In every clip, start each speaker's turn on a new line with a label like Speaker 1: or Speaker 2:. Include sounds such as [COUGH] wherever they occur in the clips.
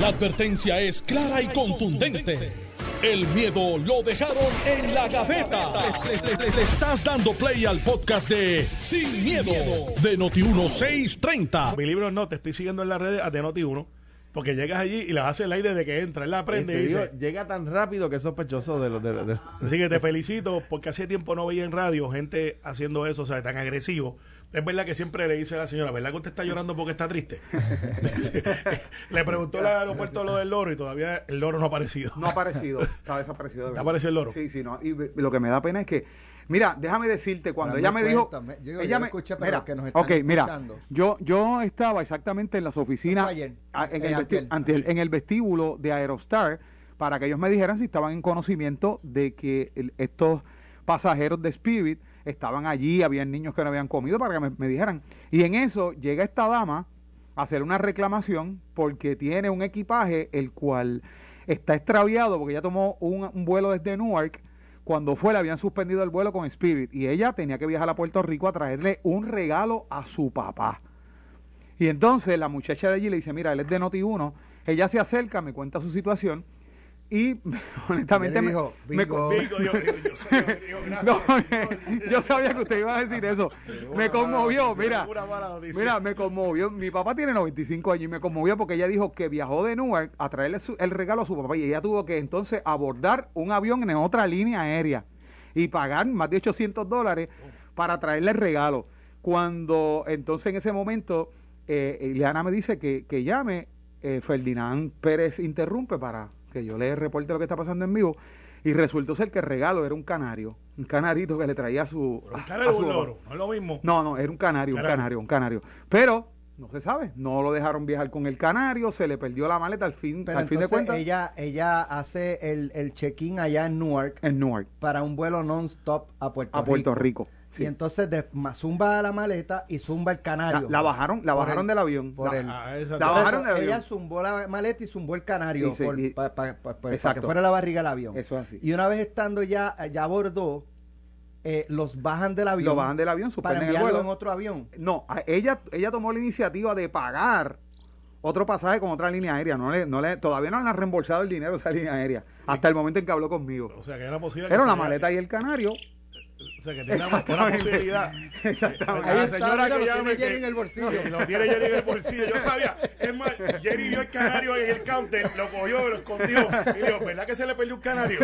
Speaker 1: La advertencia es clara y contundente. El miedo lo dejaron en la gaveta. Le, le- le- le estás dando play al podcast de Sin, miedo, de Noti1630.
Speaker 2: Mi libro no, te estoy siguiendo en las redes de Noti1, porque llegas allí y las hace el aire desde que entra. Él la aprende y
Speaker 3: Te digo,
Speaker 2: dice.
Speaker 3: llega tan rápido que es sospechoso de los de, los- de-
Speaker 2: Así que te felicito porque hace tiempo no veía en radio gente haciendo eso, o sea, tan agresivo. Es verdad que siempre le dice a la señora, ¿verdad que usted está llorando porque está triste? [LAUGHS] Le preguntó al aeropuerto lo del loro y todavía el loro no ha aparecido.
Speaker 4: No ha aparecido, está desaparecido. de
Speaker 2: ¿Te
Speaker 4: verdad.
Speaker 2: apareció el loro?
Speaker 4: Sí, sí, no. Y lo que me da pena es que, mira, déjame decirte, cuando ella
Speaker 5: me
Speaker 4: dijo.
Speaker 5: cuéntame, yo-
Speaker 4: ella me,
Speaker 5: escuché, pero
Speaker 4: mira,
Speaker 5: los que nos están
Speaker 4: ok, mira, yo, yo estaba exactamente en las oficinas,
Speaker 5: ayer.
Speaker 4: a- en,
Speaker 5: Eh,
Speaker 4: el en el vestíbulo de Aerostar, para que ellos me dijeran si estaban en conocimiento de que el- estos pasajeros de Spirit estaban allí, habían niños que no habían comido, para que me, dijeran. Y en eso llega esta dama a hacer una reclamación porque tiene un equipaje el cual está extraviado porque ella tomó un, vuelo desde Newark. Cuando fue, le habían suspendido el vuelo con Spirit y ella tenía que viajar a Puerto Rico a traerle un regalo a su papá. Y entonces la muchacha de allí le dice, mira, él es de Noti1. Ella se acerca, me cuenta su situación y [LAUGHS] honestamente me-
Speaker 5: dijo,
Speaker 4: me,
Speaker 5: "Bingo".
Speaker 2: Bingo, Dios, Dios, Dios, Dios, [LAUGHS] gracias.
Speaker 4: no, yo sabía que usted iba a decir eso. Me conmovió, mira. Mira, me conmovió. Mi papá tiene 95 años y me conmovió porque ella dijo que viajó de Newark a traerle su- el regalo a su papá y ella tuvo que entonces abordar un avión en otra línea aérea y pagar más de 800 dólares para traerle el regalo. Cuando entonces en ese momento eh, Ileana me dice que, que llame, eh, Ferdinand Pérez interrumpe para que yo le reporte lo que está pasando en vivo. Y resultó ser que el regalo era un canario, un canarito que le traía a su.
Speaker 2: Pero un canario
Speaker 4: a su
Speaker 2: un loro, no es lo mismo.
Speaker 4: No, no, era un canario, un
Speaker 2: Canario.
Speaker 4: un canario. Pero no se sabe, no lo dejaron viajar con el canario, se le perdió la maleta al fin,
Speaker 5: Pero
Speaker 4: al fin de cuentas
Speaker 5: ella, ella hace el, el check-in allá en Newark
Speaker 4: en Newark,
Speaker 5: para un vuelo non-stop a Puerto
Speaker 4: a
Speaker 5: Rico.
Speaker 4: Puerto Rico. Sí.
Speaker 5: Y entonces de, zumba la maleta y zumba el canario.
Speaker 4: la bajaron, la bajaron
Speaker 5: el-
Speaker 4: del avión.
Speaker 5: por
Speaker 4: La-
Speaker 5: el-
Speaker 2: Ah,
Speaker 4: La bajaron
Speaker 5: eso,
Speaker 4: del avión.
Speaker 5: ella zumbó la maleta y zumbó el canario pa- pa- pa- para que fuera la barriga del avión.
Speaker 4: Eso es así.
Speaker 5: Y una vez estando ya, ya a bordo, eh, los bajan del avión.
Speaker 4: Lo bajan del avión,
Speaker 5: para
Speaker 4: el
Speaker 5: enviarlo
Speaker 4: vuelo.
Speaker 5: en otro avión.
Speaker 4: No, ella, ella tomó la iniciativa de pagar otro pasaje con otra línea aérea. No le, no le, todavía no le han reembolsado el dinero a esa línea aérea. Hasta el momento en que habló conmigo.
Speaker 2: O sea, que era posible.
Speaker 4: Pero la maleta y el canario.
Speaker 2: O sea, que tiene una, una posibilidad.
Speaker 4: Exactamente.
Speaker 5: Ahí
Speaker 2: La
Speaker 5: está,
Speaker 2: señora
Speaker 5: mira,
Speaker 2: que
Speaker 5: lo
Speaker 2: llame
Speaker 5: tiene
Speaker 2: que-
Speaker 5: Jerry en el bolsillo.
Speaker 2: Y lo tiene Jerry en el bolsillo. Yo sabía. Es más, Jerry vio el canario en el counter, lo cogió, lo escondió. Y dijo, ¿verdad que se le perdió un canario?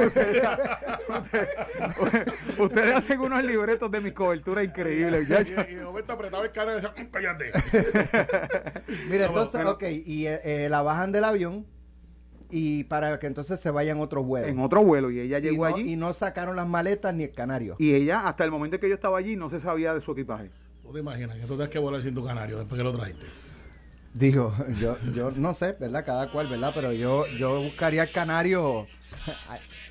Speaker 4: Ustedes hacen unos libretos de mis coberturas increíbles. ya, ya.
Speaker 2: y, y de momento apretaba el canario y decía, "Mm, cállate.
Speaker 5: Mira,
Speaker 2: No,
Speaker 5: entonces,
Speaker 4: pero-
Speaker 5: ok, y eh, eh, la bajan del avión y para que entonces se vayan a otro vuelo.
Speaker 4: En otro vuelo. Y ella
Speaker 5: y,
Speaker 4: llegó
Speaker 5: no,
Speaker 4: allí.
Speaker 5: y no sacaron las maletas ni el canario.
Speaker 4: Y ella, hasta el momento en que yo estaba allí, no se sabía de su equipaje.
Speaker 2: ¿Tú te imaginas que tú tienes que volar sin tu canario después que lo trajiste?
Speaker 5: Digo, yo, yo no sé, ¿verdad? Cada cual, ¿verdad? Pero yo, yo buscaría el canario. [LAUGHS]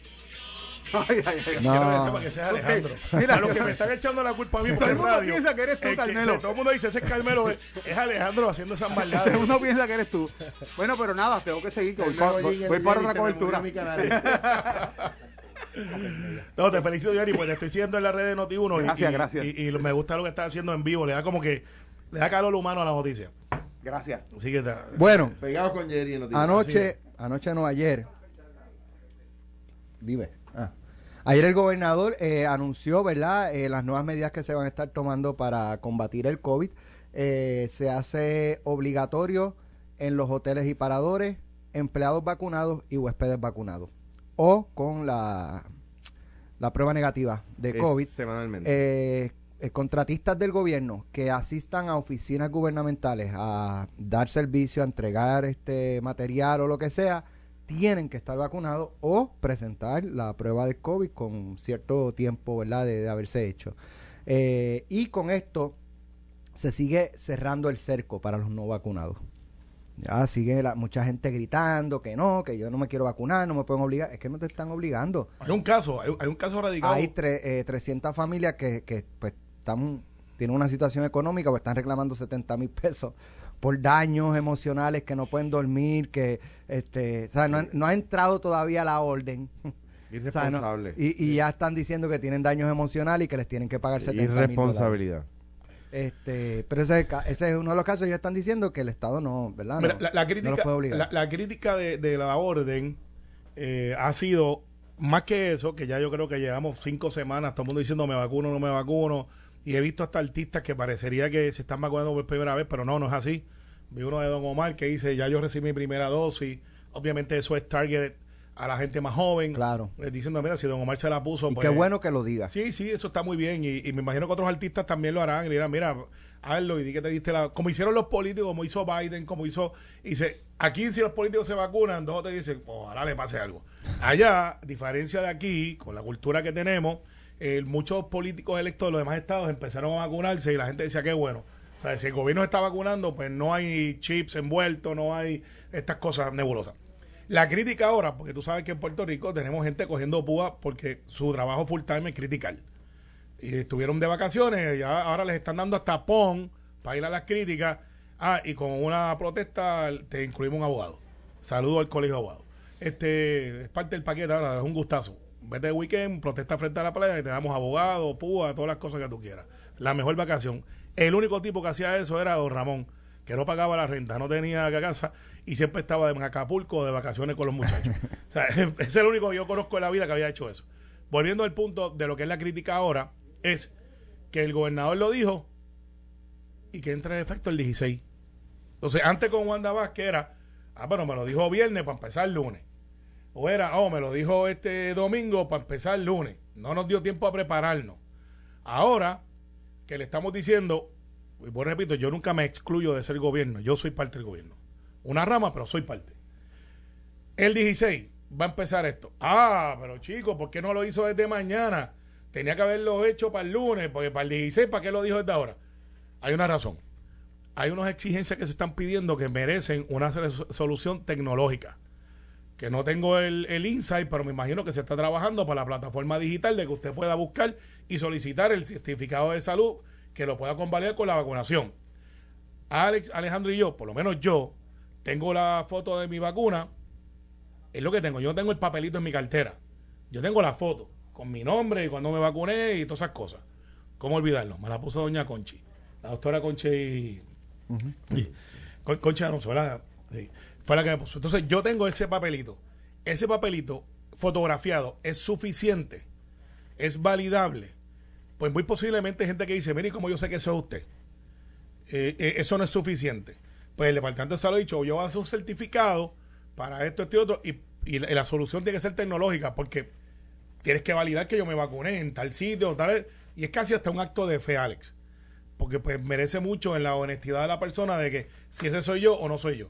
Speaker 5: [LAUGHS]
Speaker 4: Ay, ay, ay.
Speaker 5: No.
Speaker 2: Quiero que sepa que sea Alejandro.
Speaker 4: Mira.
Speaker 2: a los que me están echando la culpa a mí por
Speaker 4: Todo
Speaker 2: el radio.
Speaker 4: piensa que eres tú,
Speaker 2: es
Speaker 4: Carmelo.
Speaker 2: todo el mundo dice, ese es Carmelo. Es, Alejandro haciendo esas [LAUGHS] maldades.
Speaker 4: Uno piensa que eres tú. Bueno, pero nada, tengo que seguir. Voy, voy- voy para otra cobertura. [LAUGHS]
Speaker 2: No, te felicito, Jerry, pues te estoy siguiendo en la red de Noti1. y-
Speaker 4: Gracias,
Speaker 2: y,
Speaker 4: gracias.
Speaker 2: Y, y me gusta lo que estás haciendo en vivo. Le da como que, le da calor humano a la noticia.
Speaker 4: Gracias.
Speaker 2: Así que está.
Speaker 5: Bueno,
Speaker 3: Pegado con Jerry en noticias.
Speaker 5: anoche, anoche no, ayer. Vive. Ayer el gobernador eh, anunció, ¿verdad?, eh, las nuevas medidas que se van a estar tomando para combatir el COVID. Eh, se hace obligatorio en los hoteles y paradores, empleados vacunados y huéspedes vacunados. O con la, la prueba negativa de
Speaker 3: Es
Speaker 5: COVID.
Speaker 3: Semanalmente.
Speaker 5: eh, eh, contratistas del gobierno que asistan a oficinas gubernamentales a dar servicio, a entregar este material o lo que sea, tienen que estar vacunados o presentar la prueba de COVID con cierto tiempo, ¿verdad?, de, de haberse hecho. Eh, y con esto se sigue cerrando el cerco para los no vacunados. Ya sigue la- mucha gente gritando que no, que yo no me quiero vacunar, no me pueden obligar. Es que no te están obligando.
Speaker 2: Hay un caso, hay, hay un caso radicado.
Speaker 5: Hay tre- eh, 300 familias que, que pues están, tienen una situación económica o están reclamando 70 mil pesos por daños emocionales que no pueden dormir, que este, o sea, no, han- no ha entrado todavía la orden. [LAUGHS] O sea, no-
Speaker 3: Irresponsable.
Speaker 5: y, y ya están diciendo que tienen daños emocionales y que les tienen que pagar 70 mil
Speaker 3: Irresponsabilidad.
Speaker 5: Este, pero ese es, el ca- ese es uno de los casos. Ellos están diciendo que el Estado no, ¿verdad?
Speaker 2: Mira,
Speaker 5: No-
Speaker 2: la, la
Speaker 5: no
Speaker 2: crítica,
Speaker 5: los puede obligar.
Speaker 2: la, la crítica de, de la orden eh, ha sido más que eso, que ya yo creo que llevamos cinco semanas, todo el mundo diciendo me vacuno, no me vacuno, y he visto hasta artistas que parecería que se están vacunando por primera vez, pero no, no es así. Vi uno de Don Omar que dice, ya yo recibí mi primera dosis, obviamente eso es target a la gente más joven,
Speaker 5: Claro.
Speaker 2: eh, diciendo, mira, si Don Omar se la puso,
Speaker 5: y
Speaker 2: pues...
Speaker 5: qué bueno que lo diga.
Speaker 2: Sí, sí, eso está muy bien. Y, y me imagino que otros artistas también lo harán. Y le dirán, mira, hazlo y di que te diste la. Como hicieron los políticos, como hizo Biden, como hizo. Y dice, aquí si los políticos se vacunan, dos te dicen, ojalá le pase algo. Allá, diferencia de aquí, con la cultura que tenemos, muchos políticos electos de los demás estados empezaron a vacunarse y la gente decía, qué bueno. Si el gobierno está vacunando, pues no hay chips envueltos, no hay estas cosas nebulosas. La crítica ahora, porque tú sabes que en Puerto Rico tenemos gente cogiendo púa porque su trabajo full time es criticar. Y estuvieron de vacaciones, y ahora les están dando hasta PON para ir a las críticas. Ah, y con una protesta te incluimos un abogado. Saludo al colegio de abogados. Este es parte del paquete ahora, es un gustazo. Vete de weekend, protesta frente a la playa y te damos abogado, púa, todas las cosas que tú quieras. La mejor vacación. El único tipo que hacía eso era don Ramón, que no pagaba la renta, no tenía casa y siempre estaba en Acapulco de vacaciones con los muchachos. [LAUGHS] o sea, [LAUGHS] es el único que yo conozco en la vida que había hecho eso. Volviendo al punto de lo que es la crítica ahora, es que el gobernador lo dijo y que entra en efecto el 16. Entonces, antes con Wanda Vázquez era, ah, bueno, me lo dijo viernes para empezar el lunes. O era, oh, me lo dijo este domingo para empezar el lunes. No nos dio tiempo a prepararnos. Ahora que le estamos diciendo, y pues repito, yo nunca me excluyo de ser gobierno, yo soy parte del gobierno. Una rama, pero soy parte. El 16 va a empezar esto. Ah, pero chico, ¿por qué no lo hizo desde mañana? Tenía que haberlo hecho para el lunes, porque para el 16, ¿para qué lo dijo desde ahora? Hay una razón. Hay unas exigencias que se están pidiendo que merecen una solución tecnológica. Que no tengo el, el insight, pero me imagino que se está trabajando para la plataforma digital de que usted pueda buscar y solicitar el certificado de salud que lo pueda convalidar con la vacunación. Alex, Alejandro y yo, por lo menos yo, tengo la foto de mi vacuna. Es lo que tengo. Yo tengo el papelito en mi cartera. Yo tengo la foto con mi nombre y cuando me vacuné y todas esas cosas. ¿Cómo olvidarlo? Me la puso doña Conchi. La doctora Conchi. y- Con- Conchi ¿verdad? Sí. Que. Entonces yo tengo ese papelito. Ese papelito fotografiado es suficiente. Es validable. Pues muy posiblemente gente que dice, mire, como yo sé que eso es usted? Eh, eh, eso no es suficiente. Pues el Departamento de Salud ha dicho, yo voy a hacer un certificado para esto, esto y otro, y, y la, la solución tiene que ser tecnológica, porque tienes que validar que yo me vacuné en tal sitio, tal, y es casi hasta un acto de fe, Alex. Porque pues merece mucho en la honestidad de la persona de que si ese soy yo o no soy yo.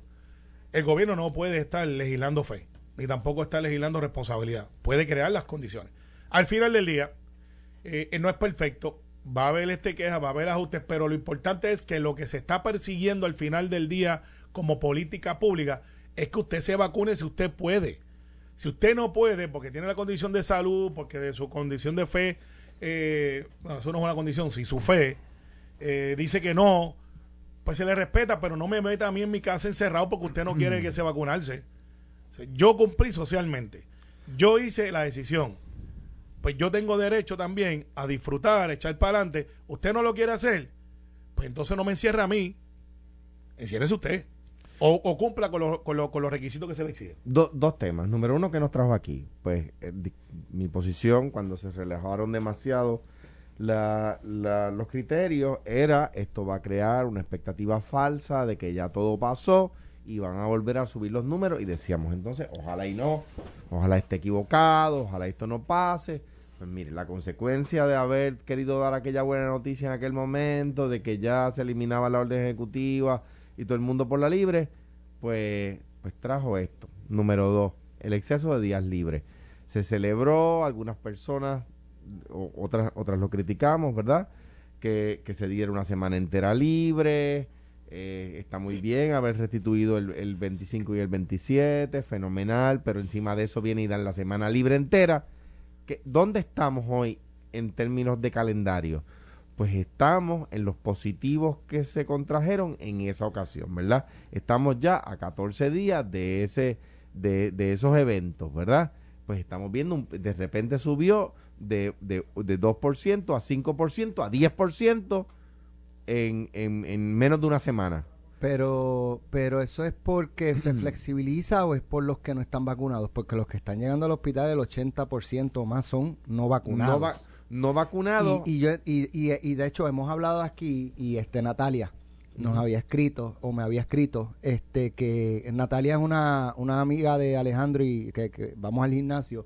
Speaker 2: El gobierno no puede estar legislando fe, ni tampoco está legislando responsabilidad. Puede crear las condiciones. Al final del día, eh, eh, no es perfecto, va a haber este queja, va a haber ajustes, pero lo importante es que lo que se está persiguiendo al final del día como política pública es que usted se vacune si usted puede. Si usted no puede, porque tiene la condición de salud, porque de su condición de fe, eh, bueno, eso no es una condición, si su fe eh, dice que no, pues se le respeta, pero no me meta a mí en mi casa encerrado porque usted no quiere que se vacunarse. O sea, yo cumplí socialmente. Yo hice la decisión. Pues yo tengo derecho también a disfrutar, a echar para adelante. Usted no lo quiere hacer, pues entonces no me encierra a mí. Enciérrese usted. O, o cumpla con, los- con los- con los requisitos que se le exigen.
Speaker 3: Do- dos temas. Número uno, que nos trajo aquí? Pues eh, di- mi posición, cuando se relajaron demasiado la- la- los criterios, era esto va a crear una expectativa falsa de que ya todo pasó y van a volver a subir los números. Y decíamos entonces, ojalá y no, ojalá esté equivocado, ojalá esto no pase. Pues mire, la consecuencia de haber querido dar aquella buena noticia en aquel momento, de que ya se eliminaba la orden ejecutiva y todo el mundo por la libre, pues, pues trajo esto. Número dos, el exceso de días libres. Se celebró, algunas personas, o- otras, otras lo criticamos, ¿verdad? Que, que se diera una semana entera libre. eh, está muy bien haber restituido el, el 25 y el 27, fenomenal, pero encima de eso viene y dan la semana libre entera. Que, ¿Dónde estamos hoy en términos de calendario? Pues estamos en los positivos que se contrajeron en esa ocasión, ¿verdad? Estamos ya a 14 días de ese de, de esos eventos, ¿verdad? Pues estamos viendo, un- de repente subió de, de, de 2% a 5% a 10% en, en, en menos de una semana.
Speaker 5: Pero, pero eso es porque se flexibiliza o es por los que no están vacunados, porque los que están llegando al hospital, el 80% o más son no vacunados.
Speaker 3: No, va- no vacunado.
Speaker 5: Y, y yo, y, y, y de hecho hemos hablado aquí y este Natalia nos había escrito o me había escrito este que Natalia es una, una amiga de Alejandro y que, que vamos al gimnasio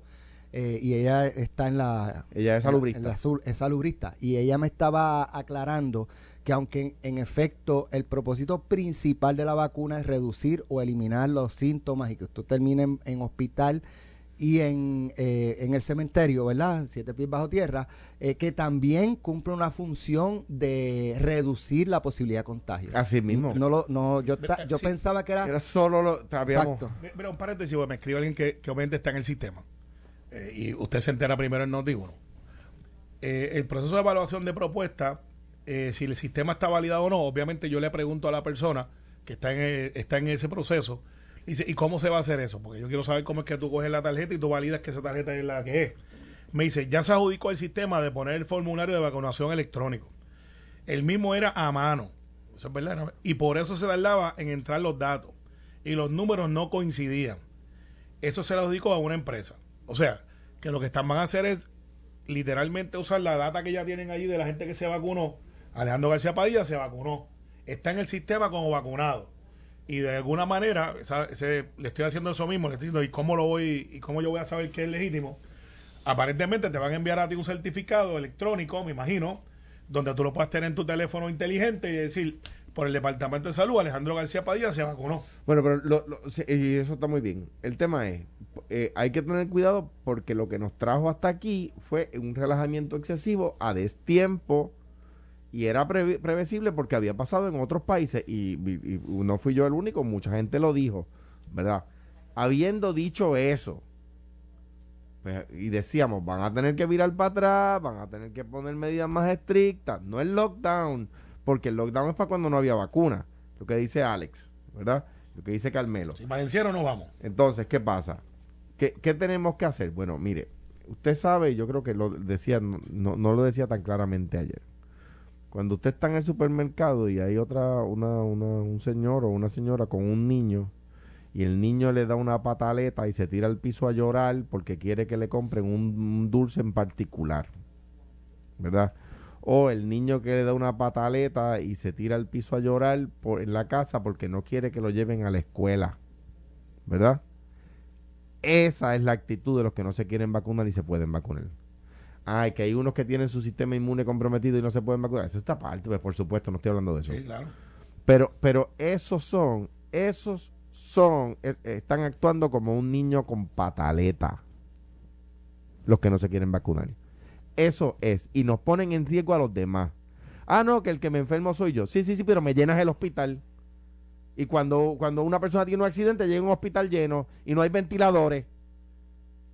Speaker 5: eh, y ella está en la
Speaker 3: Ella es salubrista.
Speaker 5: en la sur- es salubrista y ella me estaba aclarando que aunque en, en efecto el propósito principal de la vacuna es reducir o eliminar los síntomas y que usted termine en, en hospital y en, eh, en el cementerio, ¿verdad? Siete pies bajo tierra, eh, que también cumple una función de reducir la posibilidad de contagio.
Speaker 3: Así mismo.
Speaker 5: No, lo, no, yo, ta- yo
Speaker 2: Sí.
Speaker 5: pensaba que era...
Speaker 3: Era solo lo.
Speaker 5: Exacto.
Speaker 2: Mira, un paréntesis, porque me escribe alguien que, que obviamente está en el sistema. Eh, y usted se entera primero en Noti1. Eh, el proceso de evaluación de propuesta, eh, si el sistema está validado o no, obviamente yo le pregunto a la persona que está en, eh, está en ese proceso, dice, ¿y cómo se va a hacer eso? Porque yo quiero saber cómo es que tú coges la tarjeta y tú validas que esa tarjeta es la que es. Me dice, ya se adjudicó el sistema de poner el formulario de vacunación electrónico. El mismo era a mano. Eso es verdad. Y por eso se tardaba en entrar los datos. Y los números no coincidían. Eso se lo adjudicó a una empresa. O sea, que lo que están van a hacer es literalmente usar la data que ya tienen allí de la gente que se vacunó. Alejandro García Padilla se vacunó. Está en el sistema como vacunado. Y de alguna manera, ese- le estoy haciendo eso mismo, le estoy diciendo, ¿y cómo lo voy, y cómo yo voy a saber que es legítimo? Aparentemente te van a enviar a ti un certificado electrónico, me imagino, donde tú lo puedas tener en tu teléfono inteligente y decir, por el Departamento de Salud, Alejandro García Padilla se vacunó.
Speaker 3: Bueno, pero lo- y eso está muy bien. El tema es, eh, hay que tener cuidado porque lo que nos trajo hasta aquí fue un relajamiento excesivo a destiempo y era previ- previsible porque había pasado en otros países y, y- y no fui yo el único, mucha gente lo dijo, ¿verdad? Habiendo dicho eso, pues, y decíamos, van a tener que virar para atrás, van a tener que poner medidas más estrictas, no el lockdown, porque el lockdown es para cuando no había vacuna, lo que dice Alex, ¿verdad? Lo que dice Carmelo.
Speaker 2: Si Valenciano no vamos.
Speaker 3: Entonces, ¿qué pasa? ¿Qué, qué tenemos que hacer? Bueno, mire, usted sabe, yo creo que lo decía, no, no, lo decía tan claramente ayer. Cuando usted está en el supermercado y hay otra, una, una, un señor o una señora con un niño y el niño le da una pataleta y se tira al piso a llorar porque quiere que le compren un, un dulce en particular, ¿verdad? O el niño que le da una pataleta y se tira al piso a llorar por, en la casa porque no quiere que lo lleven a la escuela, ¿verdad? Esa es la actitud de los que no se quieren vacunar y se pueden vacunar. Ay, que hay unos que tienen su sistema inmune comprometido y no se pueden vacunar. Eso está aparte, pues, por supuesto, no estoy hablando de eso.
Speaker 2: Sí, claro.
Speaker 3: Pero, pero esos son, esos son, eh, están actuando como un niño con pataleta. Los que no se quieren vacunar. Eso es. Y nos ponen en riesgo a los demás. Ah, no, que el que me enfermo soy yo. Sí, sí, sí, pero me llenas el hospital. Y cuando, cuando una persona tiene un accidente, llega a un hospital lleno y no hay ventiladores.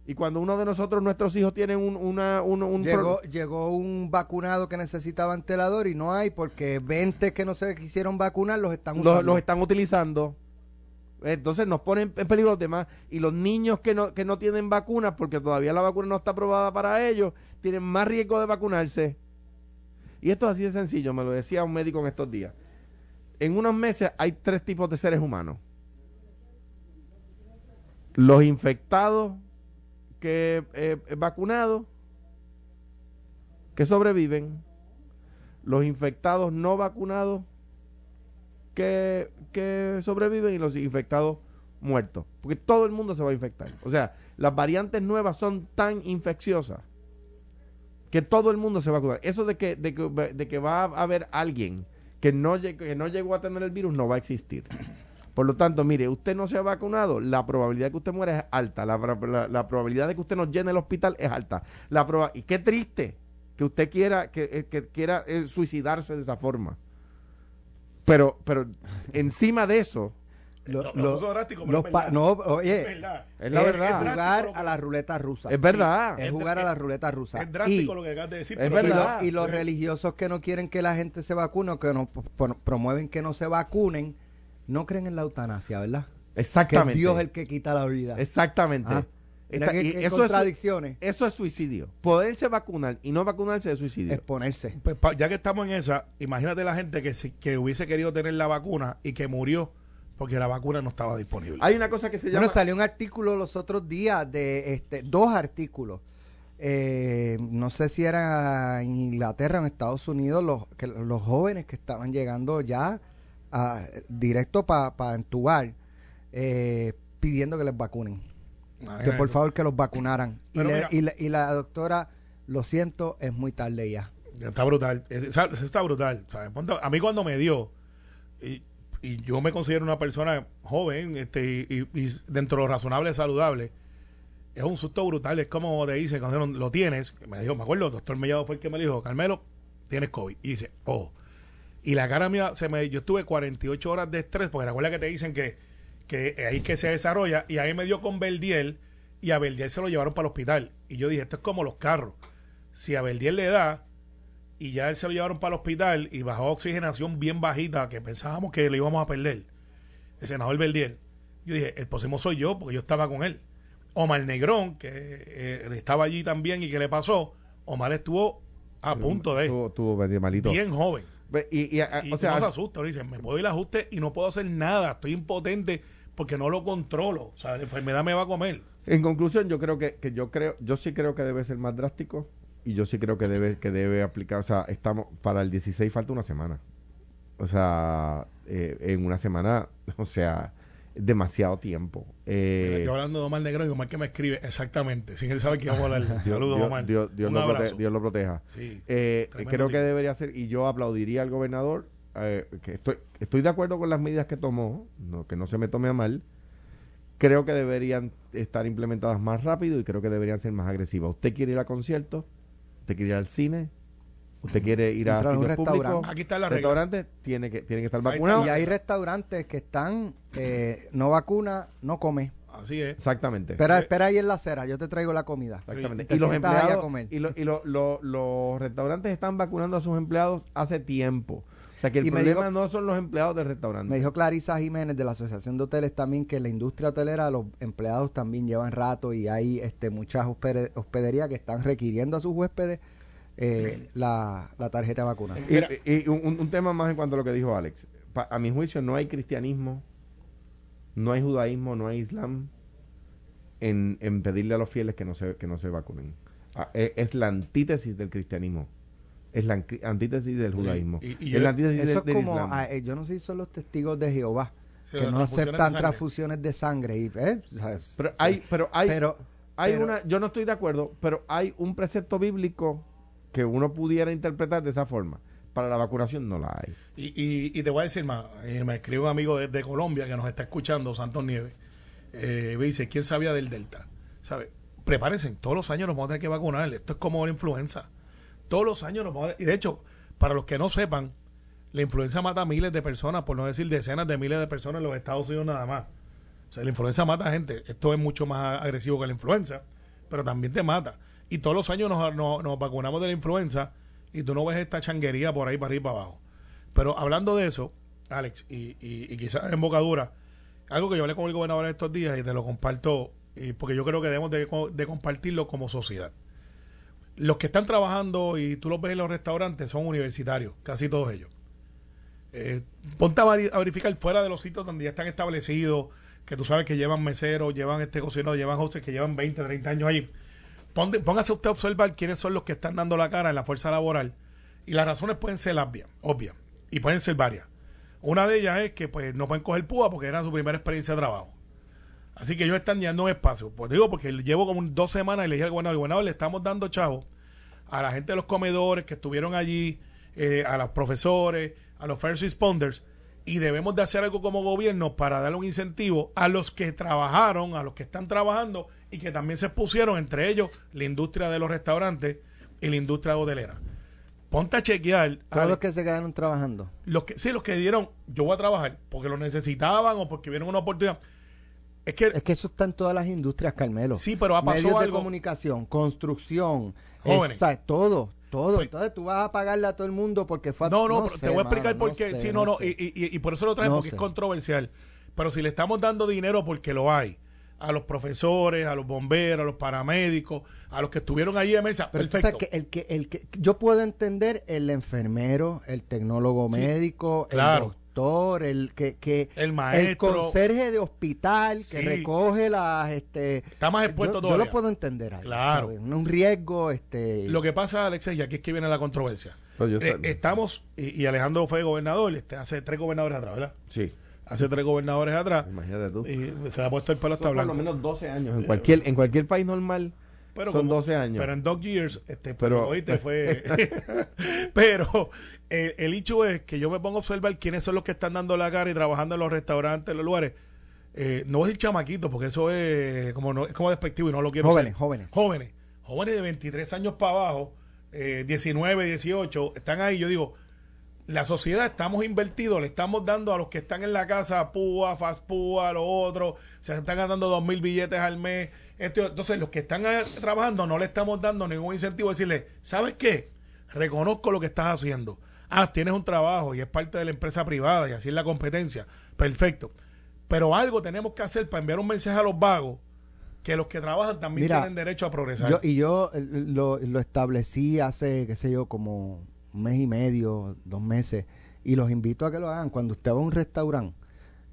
Speaker 3: Y cuando uno de nosotros, nuestros hijos, tienen un, una, un, un
Speaker 5: Llegó, llegó un vacunado que necesitaba ventilador y no hay porque 20 que no se quisieron vacunar los están
Speaker 3: los están utilizando. Entonces nos ponen en peligro los demás. Y los niños que no, que no tienen vacunas, porque todavía la vacuna no está aprobada para ellos, tienen más riesgo de vacunarse. Y esto es así de sencillo, me lo decía un médico en estos días. En unos meses hay tres tipos de seres humanos. Los infectados que eh, vacunados que sobreviven, los infectados no vacunados que, sobreviven y los infectados muertos. Porque todo el mundo se va a infectar. O sea, las variantes nuevas son tan infecciosas que todo el mundo se va a vacunar. Eso de que, de que, de que va a haber alguien que no, que no llegó a tener el virus no va a existir. Por lo tanto, mire, usted no se ha vacunado, la probabilidad de que usted muera es alta, la- la probabilidad de que usted nos llene el hospital es alta. La proba- y qué triste que usted quiera que, eh, que quiera eh, suicidarse de esa forma. Pero, pero encima de eso,
Speaker 5: Lo-
Speaker 2: Lo-
Speaker 5: lo-
Speaker 2: lo puso drástico, pero
Speaker 5: los
Speaker 2: es verdad.
Speaker 5: no,
Speaker 2: Es
Speaker 5: oye,
Speaker 2: verdad.
Speaker 3: es la verdad.
Speaker 5: jugar a la ruleta rusa.
Speaker 3: Es verdad.
Speaker 5: Es
Speaker 2: Es-
Speaker 5: jugar a
Speaker 2: es-
Speaker 5: la ruleta rusa.
Speaker 2: Es drástico
Speaker 5: Y-
Speaker 2: lo que acabas de decir.
Speaker 3: Es
Speaker 2: pero
Speaker 5: y,
Speaker 3: verdad.
Speaker 5: lo- y los religiosos que no quieren que la gente se vacune o que no pro- promueven que no se vacunen, no creen en la eutanasia, ¿verdad? Que es
Speaker 3: Exactamente.
Speaker 5: Dios el que quita la vida.
Speaker 3: Exactamente.
Speaker 5: Ah.
Speaker 3: Está- eso, es,
Speaker 5: contradicciones.
Speaker 3: eso es suicidio. Poderse vacunar y no vacunarse es suicidio.
Speaker 5: Exponerse.
Speaker 2: Pues, pa- ya que estamos en esa, imagínate la gente que, se- que hubiese querido tener la vacuna y que murió porque la vacuna no estaba disponible.
Speaker 3: Hay una cosa que se llama...
Speaker 5: Bueno, salió un artículo los otros días de este, dos artículos. Eh, no sé si era en Inglaterra o en Estados Unidos, los, que, los jóvenes que estaban llegando ya a- directo para entubar, eh, pidiendo que les vacunen. Que por favor que los vacunaran. Y, le- y la, y la doctora, lo siento, es muy tarde ya.
Speaker 2: Está brutal. Eso está brutal. A mí cuando me dio, y, y yo me considero una persona joven este y, dentro de lo razonable, saludable, es un susto brutal. Es como te dice, cuando lo- lo tienes, me dijo, me acuerdo, el doctor Mellado fue el que me dijo, Carmelo, tienes COVID. Y dice, oh. Y la cara mía, se me, yo estuve 48 horas de estrés, porque recuerda que te dicen que, que ahí que se desarrolla, y ahí me dio con Verdiel, y a Verdiel se lo llevaron para el hospital. Y yo dije, esto es como los carros. Si a Verdiel le da, y ya él se lo llevaron para el hospital y bajó oxigenación bien bajita, que pensábamos que lo íbamos a perder. El senador Verdiel. Yo dije, el próximo soy yo, porque yo estaba con él. Omar Negrón, que eh, estaba allí también y que le pasó, Omar estuvo a punto de,
Speaker 3: Tuvo, tuvo medio malito.
Speaker 2: bien joven.
Speaker 3: Ve, Y, y, a-
Speaker 2: Y
Speaker 3: o sea,
Speaker 2: no se asusta, me puedo ir al ajuste y no puedo hacer nada, estoy impotente porque no lo controlo. O sea, la enfermedad me va a comer.
Speaker 3: En conclusión, yo creo que, que yo creo, yo sí creo que debe ser más drástico y yo sí creo que debe, que debe aplicar, o sea, estamos, para el 16 falta una semana. O sea, eh, en una semana, [LAUGHS] o sea, demasiado tiempo. Eh,
Speaker 2: yo hablando de Omar Negrón y Omar que me escribe exactamente, sin él saber que íbamos a hablar. [LAUGHS]
Speaker 3: Dios,
Speaker 2: Saludos,
Speaker 3: Dios-
Speaker 2: Omar.
Speaker 3: Dios- Dios
Speaker 2: Un
Speaker 3: lo prote-. Dios lo proteja.
Speaker 2: Sí.
Speaker 3: Eh, creo que debería ser, y yo aplaudiría al gobernador, eh, que estoy, estoy de acuerdo con las medidas que tomó, no, que no se me tome a mal. Creo que deberían estar implementadas más rápido y creo que deberían ser más agresivas. ¿Usted quiere ir a conciertos? ¿Usted quiere ir al cine? ¿Usted quiere ir a
Speaker 5: un
Speaker 3: sitios públicos?
Speaker 5: restaurante.
Speaker 2: Aquí está la regla.
Speaker 3: Restaurantes tiene que, tienen que estar vacunados.
Speaker 5: Y hay restaurantes que están, eh, no vacuna, no come.
Speaker 2: Así es.
Speaker 3: Exactamente.
Speaker 5: Espera,
Speaker 2: Eh,
Speaker 5: espera ahí en la acera, yo te traigo la comida.
Speaker 3: Exactamente.
Speaker 5: Y
Speaker 3: los
Speaker 5: a
Speaker 3: empleados
Speaker 5: comer.
Speaker 3: y, lo- y lo- lo- los restaurantes están vacunando a sus empleados hace tiempo. O sea que el
Speaker 5: Y me
Speaker 3: problema
Speaker 5: dijo-
Speaker 3: no son los empleados del restaurante.
Speaker 5: Me dijo Clarisa Jiménez de la Asociación de Hoteles también que en la industria hotelera los empleados también llevan rato y hay este muchas hospede- hospederías que están requiriendo a sus huéspedes eh, la, la tarjeta de vacuna.
Speaker 3: Y, y- un, un tema más en cuanto a lo que dijo Alex. Pa- a mi juicio no hay cristianismo, no hay judaísmo, no hay islam en, en pedirle a los fieles que no se, que no se vacunen. Ah, e- es, la antítesis del cristianismo. Es la antítesis del judaísmo.
Speaker 2: y- y
Speaker 3: es la antítesis
Speaker 5: Eso
Speaker 3: del,
Speaker 5: es
Speaker 3: del
Speaker 5: como,
Speaker 3: islam.
Speaker 5: ah, eh, yo no sé si son los testigos de Jehová,
Speaker 2: Sí,
Speaker 5: que no
Speaker 2: de
Speaker 5: aceptan transfusiones de sangre. Y, eh, o sea,
Speaker 3: pero hay, pero hay,
Speaker 5: Pero-
Speaker 3: hay
Speaker 5: pero-
Speaker 3: una, yo no estoy de acuerdo, pero hay un precepto bíblico que uno pudiera interpretar de esa forma. Para la vacunación no la hay.
Speaker 2: Y, y, y te voy a decir más. eh, me escribe un amigo de, de Colombia que nos está escuchando, Santos Nieves. Eh, me dice, ¿quién sabía del Delta? ¿Sabe? Prepárense, todos los años nos vamos a tener que vacunar. Esto es como la influenza. Todos los años nos vamos a... Y de hecho, para los que no sepan, la influenza mata a miles de personas, por no decir decenas de miles de personas en los Estados Unidos nada más. O sea, la influenza mata a gente. Esto es mucho más agresivo que la influenza, pero también te mata. Y todos los años nos, nos- vacunamos de la influenza y tú no ves esta changuería por ahí para arriba y para abajo. Pero hablando de eso, Alex, y, y, y quizás en bocadura, algo que yo hablé con el gobernador estos días y te lo comparto, porque yo creo que debemos de compartirlo como sociedad. Los que están trabajando y tú los ves en los restaurantes son universitarios, casi todos ellos. Eh, ponte a, verificar fuera de los sitios donde ya están establecidos, que tú sabes que llevan meseros, llevan este cocinero, llevan hostes que llevan 20, 30 años ahí. Ponte- póngase usted a observar quiénes son los que están dando la cara en la fuerza laboral. Y las razones pueden ser obvias, obvias y pueden ser varias. Una de ellas es que pues no pueden coger púa porque era su primera experiencia de trabajo. Así que ellos están llenando un espacio. Pues digo, porque llevo como dos semanas y le dije al gobernador, gobernador, le estamos dando chavo a la gente de los comedores que estuvieron allí, eh, a los profesores, a los first responders, y debemos de hacer algo como gobierno para darle un incentivo a los que trabajaron, a los que están trabajando y que también se expusieron, entre ellos la industria de los restaurantes y la industria hotelera. Ponte a chequear.
Speaker 5: Todos los que se quedaron trabajando.
Speaker 2: los que, sí, los que dieron, yo voy a trabajar porque lo necesitaban o porque vieron una oportunidad. Es que,
Speaker 5: Es que eso está en todas las industrias, Carmelo.
Speaker 2: sí, pero ha pasado
Speaker 5: Medios de comunicación, construcción,
Speaker 2: Jóvenes.
Speaker 5: eh, ¿sabes? todo, todo.
Speaker 2: Pues-
Speaker 5: Entonces tú vas a pagarle a todo el mundo porque fue a-
Speaker 2: No, no, pero
Speaker 5: sé,
Speaker 2: te voy a explicar
Speaker 5: mano,
Speaker 2: por qué. sí, no, no,
Speaker 5: sé.
Speaker 2: y, y- y por eso lo traemos
Speaker 5: No
Speaker 2: porque
Speaker 5: sé.
Speaker 2: es controversial. Pero si le estamos dando dinero porque lo hay a los profesores, a los bomberos, a los paramédicos, a los que estuvieron allí de mesa.
Speaker 5: Pero
Speaker 2: Perfecto.
Speaker 5: que el que el que yo puedo entender el enfermero, el tecnólogo
Speaker 2: Sí,
Speaker 5: médico,
Speaker 2: claro.
Speaker 5: el doctor, el que, que
Speaker 2: El maestro.
Speaker 5: conserje de hospital
Speaker 2: Sí.
Speaker 5: que recoge las este
Speaker 2: Está más expuesto
Speaker 5: yo, yo lo puedo entender ahí,
Speaker 2: Claro.
Speaker 5: ¿sabes? un riesgo este
Speaker 2: Lo que pasa, Alexis, y aquí es que viene la controversia. Eh,
Speaker 3: ta-
Speaker 2: estamos, y, y Alejandro fue gobernador este, hace tres gobernadores atrás, ¿verdad?
Speaker 3: Sí,
Speaker 2: Hace tres gobernadores atrás.
Speaker 3: imagínate tú.
Speaker 2: Y se le ha puesto el pelo hasta
Speaker 3: Son por
Speaker 2: blanco.
Speaker 3: lo menos 12 años. En cualquier, en cualquier país normal
Speaker 2: Pero
Speaker 3: son
Speaker 2: como-
Speaker 3: 12 años.
Speaker 2: Pero en dog years, este,
Speaker 3: Pero-
Speaker 2: pero, oíste, fue. [LAUGHS] pero eh, el hecho es que yo me pongo a observar quiénes son los que están dando la cara y trabajando en los restaurantes, en los lugares. Eh, no voy a decir chamaquitos, porque eso es como, no, es como despectivo y no lo quiero
Speaker 5: Jóvenes,
Speaker 2: ser.
Speaker 5: jóvenes.
Speaker 2: Jóvenes. Jóvenes de 23 años para abajo, eh, 19, 18, están ahí. Yo digo, la sociedad estamos invertidos, le estamos dando a los que están en la casa púa, fast púa, lo otro, se están ganando dos mil billetes al mes. Esto- entonces, los que están eh, trabajando no le estamos dando ningún incentivo a decirle, ¿sabes qué? Reconozco lo que estás haciendo. Ah, tienes un trabajo y es parte de la empresa privada y así es la competencia. Perfecto. Pero algo tenemos que hacer para enviar un mensaje a los vagos que los que trabajan también
Speaker 5: Mira,
Speaker 2: tienen derecho a progresar.
Speaker 5: Yo, y yo lo, lo establecí hace, qué sé yo, como un mes y medio, dos meses, y los invito a que lo hagan. Cuando usted va a un restaurante,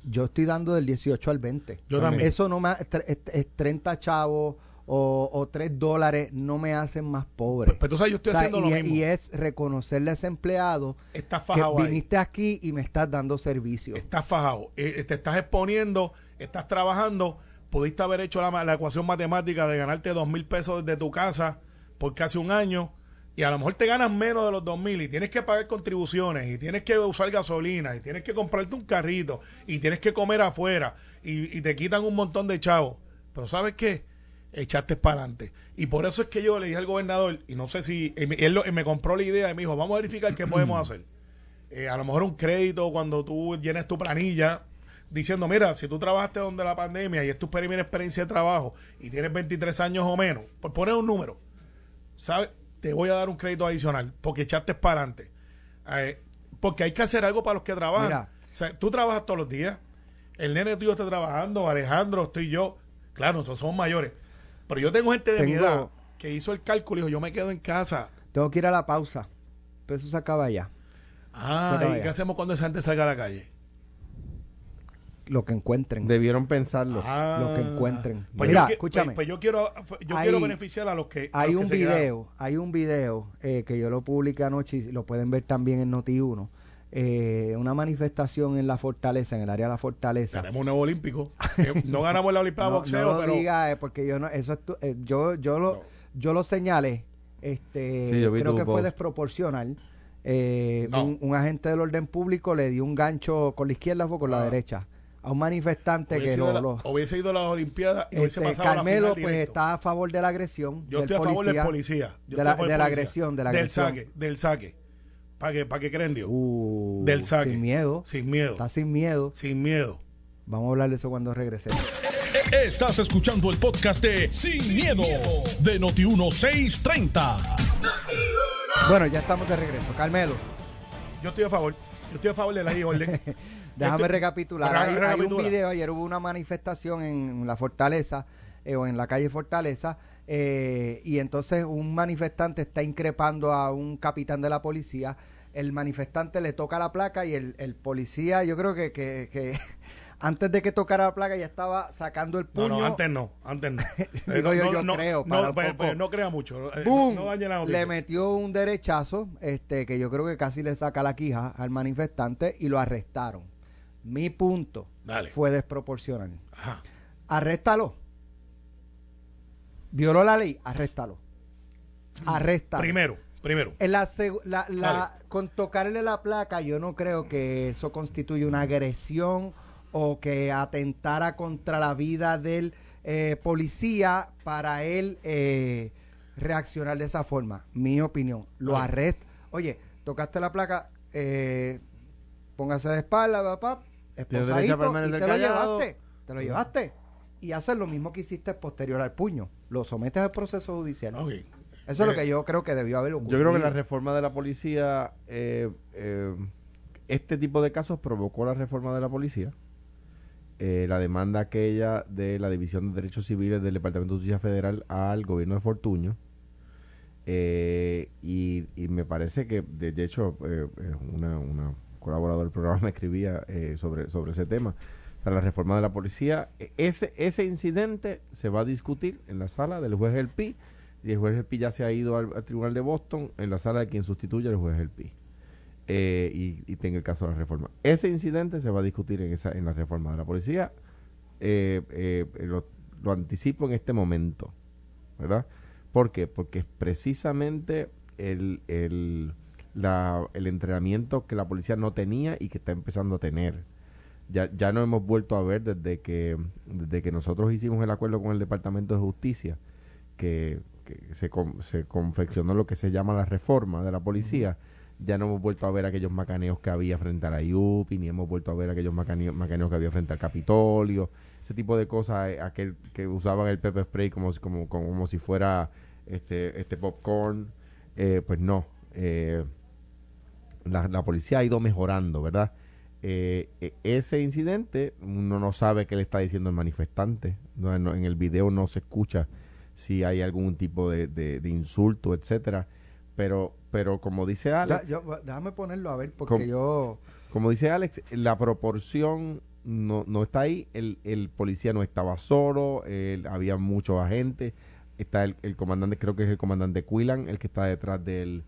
Speaker 5: yo estoy dando del 18 al 20.
Speaker 2: Yo también.
Speaker 5: Eso no me, ha- es, es 30 chavos o, o 3 dólares no me hacen más pobre.
Speaker 2: Pues, pues, tú sabes, yo estoy
Speaker 5: O sea,
Speaker 2: haciendo
Speaker 5: y,
Speaker 2: lo mismo.
Speaker 5: y es reconocerle a ese empleado
Speaker 2: Estás
Speaker 5: que
Speaker 2: fajado ahí.
Speaker 5: viniste aquí y me estás dando servicio.
Speaker 2: Estás fajado. Eh, te estás exponiendo, estás trabajando. Pudiste haber hecho la, la ecuación matemática de ganarte dos mil pesos desde tu casa por casi un año. Y a lo mejor te ganas menos de los dos mil y tienes que pagar contribuciones y tienes que usar gasolina y tienes que comprarte un carrito y tienes que comer afuera y, te quitan un montón de chavos. Pero ¿sabes qué? Echaste para adelante. Y por eso es que yo le dije al gobernador, y no sé si él, él él me compró la idea y me dijo, vamos a verificar qué podemos hacer. Eh, a lo mejor un crédito cuando tú llenes tu planilla diciendo, mira, si tú trabajaste donde la pandemia y es tu primera experiencia de trabajo y tienes 23 años o menos, por poner un número, ¿sabes? Te voy a dar un crédito adicional porque echaste para adelante. Eh, porque hay que hacer algo para los que trabajan.
Speaker 5: Mira.
Speaker 2: O sea, tú trabajas todos los días. El nene tuyo está trabajando, Alejandro, estoy yo. Claro, nosotros somos mayores. Pero yo tengo gente de mi edad que hizo el cálculo y dijo, yo me quedo en casa.
Speaker 5: Tengo que ir a la pausa. Pero eso se acaba ya.
Speaker 2: Ah, ¿y qué hacemos cuando esa gente salga a la calle?
Speaker 5: Lo que encuentren.
Speaker 3: Debieron pensarlo.
Speaker 2: Ah.
Speaker 5: Lo que encuentren.
Speaker 2: Pues
Speaker 5: Mira,
Speaker 2: yo, qui-
Speaker 5: escúchame.
Speaker 2: Pues, pues yo quiero, yo
Speaker 5: Hay-
Speaker 2: quiero beneficiar a los que. a
Speaker 5: Hay
Speaker 2: los que
Speaker 5: un video, hay un video eh, que yo lo publiqué anoche y lo pueden ver también en Noti1. Eh, una manifestación en la fortaleza, en el área de la fortaleza.
Speaker 2: Tenemos un nuevo olímpico. [LAUGHS] Eh, no ganamos la Olimpiada de
Speaker 5: No,
Speaker 2: boxeo,
Speaker 5: no lo
Speaker 2: pero.
Speaker 5: diga, eh, porque yo no, eso es tu- eh, yo, yo lo,
Speaker 2: No.
Speaker 5: yo lo señalé, este,
Speaker 3: Sí, yo
Speaker 5: creo que fue desproporcional. Eh,
Speaker 2: No.
Speaker 5: un, un agente del orden público le dio un gancho con la izquierda o con la
Speaker 2: Ah.
Speaker 5: derecha a un manifestante
Speaker 2: hubiese,
Speaker 5: que
Speaker 2: a
Speaker 5: lo,
Speaker 2: la-
Speaker 5: lo-
Speaker 2: hubiese ido a las Olimpiadas y hubiese
Speaker 5: este,
Speaker 2: pasado a la
Speaker 5: Carmelo
Speaker 2: final
Speaker 5: pues
Speaker 2: directo.
Speaker 5: está a favor de la agresión
Speaker 2: Yo
Speaker 5: del
Speaker 2: estoy a favor del
Speaker 5: policía.
Speaker 2: policía. Yo
Speaker 5: de la-
Speaker 2: a favor
Speaker 5: de la
Speaker 2: policía.
Speaker 5: agresión, de la
Speaker 2: del
Speaker 5: agresión.
Speaker 2: saque, del saque. Para que, para que creen Dios.
Speaker 5: Uh,
Speaker 2: del saque.
Speaker 5: Sin miedo.
Speaker 2: Sin miedo.
Speaker 5: Está sin miedo.
Speaker 2: Sin miedo.
Speaker 5: Vamos a hablar de eso cuando regresemos.
Speaker 1: Estás escuchando el podcast de Sin, miedo, de Noti1630.
Speaker 5: Bueno, ya estamos de regreso. Carmelo,
Speaker 2: Yo estoy a favor. Yo estoy a favor de la ley y orden.
Speaker 5: Déjame
Speaker 2: Este-
Speaker 5: recapitular.
Speaker 2: Re-
Speaker 5: Hay, hay un video, ayer hubo una manifestación en la Fortaleza, eh, o en la calle Fortaleza, eh, y entonces un manifestante está increpando a un capitán de la policía. El manifestante le toca la placa y el, el policía, yo creo que, que, que [LAUGHS] antes de que tocara la placa ya estaba sacando el puño.
Speaker 2: no, antes no. Antes no. [LAUGHS]
Speaker 5: Digo
Speaker 2: Eh,
Speaker 5: yo,
Speaker 2: no,
Speaker 5: yo
Speaker 2: no,
Speaker 5: creo,
Speaker 2: No,
Speaker 5: para un
Speaker 2: pues, pues, no crea mucho.
Speaker 5: ¡Bum!
Speaker 2: No dañe la noticia.
Speaker 5: le metió un derechazo, este, que yo creo que casi le saca la quija al manifestante y lo arrestaron. Mi punto
Speaker 2: Dale.
Speaker 5: fue desproporcional.
Speaker 2: Ajá.
Speaker 5: Arréstalo. Violó la ley, arréstalo. Arréstalo.
Speaker 2: Primero, primero.
Speaker 5: En la la- la- con tocarle la placa, yo no creo que eso constituye una agresión o que atentara contra la vida del eh, policía para él eh, reaccionar de esa forma. Mi opinión. Lo arresta. Oye, tocaste la placa, eh, póngase de espalda, papá, esposadito, y te lo llevaste. Te lo llevaste. Y haces lo mismo que hiciste posterior al puño. Lo sometes al proceso judicial. Eso es lo
Speaker 2: Eh,
Speaker 5: que yo creo que debió haber ocurrido.
Speaker 3: Yo creo que la reforma de la policía, eh, eh, este tipo de casos provocó la reforma de la policía eh, la demanda aquella de la División de Derechos Civiles del Departamento de Justicia Federal al gobierno de Fortuño. Eh, y, y me parece que, de, hecho, una, una colaboradora del programa [LAUGHS] me escribía eh, sobre, sobre ese tema. Para la reforma de la policía, E- ese, ese incidente se va a discutir en la sala del juez El Pi. Y el juez El Pi ya se ha ido al, al Tribunal de Boston en la sala de quien sustituye al juez El Pi. Eh, y, y tenga el caso de la reforma. Ese incidente se va a discutir en, esa, en la reforma de la policía. Eh, eh, lo, lo anticipo en este momento, ¿verdad? ¿Por qué? Porque precisamente el, el, la- el entrenamiento que la policía no tenía y que está empezando a tener. Ya, ya no hemos vuelto a ver desde que, desde que nosotros hicimos el acuerdo con el Departamento de Justicia, que, que se, con- se confeccionó lo que se llama la reforma de la policía, ya no hemos vuelto a ver aquellos macaneos que había frente a la IUPI, ni hemos vuelto a ver aquellos macaneos, macaneos que había frente al Capitolio, ese tipo de cosas, eh, aquel que usaban el pepper spray como, si- como, como, como si fuera este, este popcorn, eh, pues no. eh, la, la policía ha ido mejorando, ¿verdad? Eh, e- ese incidente, uno no sabe qué le está diciendo el manifestante. No, no, en el video no se escucha si hay algún tipo de, de- de insulto, etcétera. Pero, pero como dice
Speaker 5: Da-
Speaker 3: Alex,
Speaker 5: yo- déjame ponerlo a ver, porque yo...
Speaker 3: como dice Alex, la proporción no, no está ahí. El, el policía no estaba solo, el- había muchos agentes. Está el, el comandante, creo que es el comandante Quillan, el que está detrás del,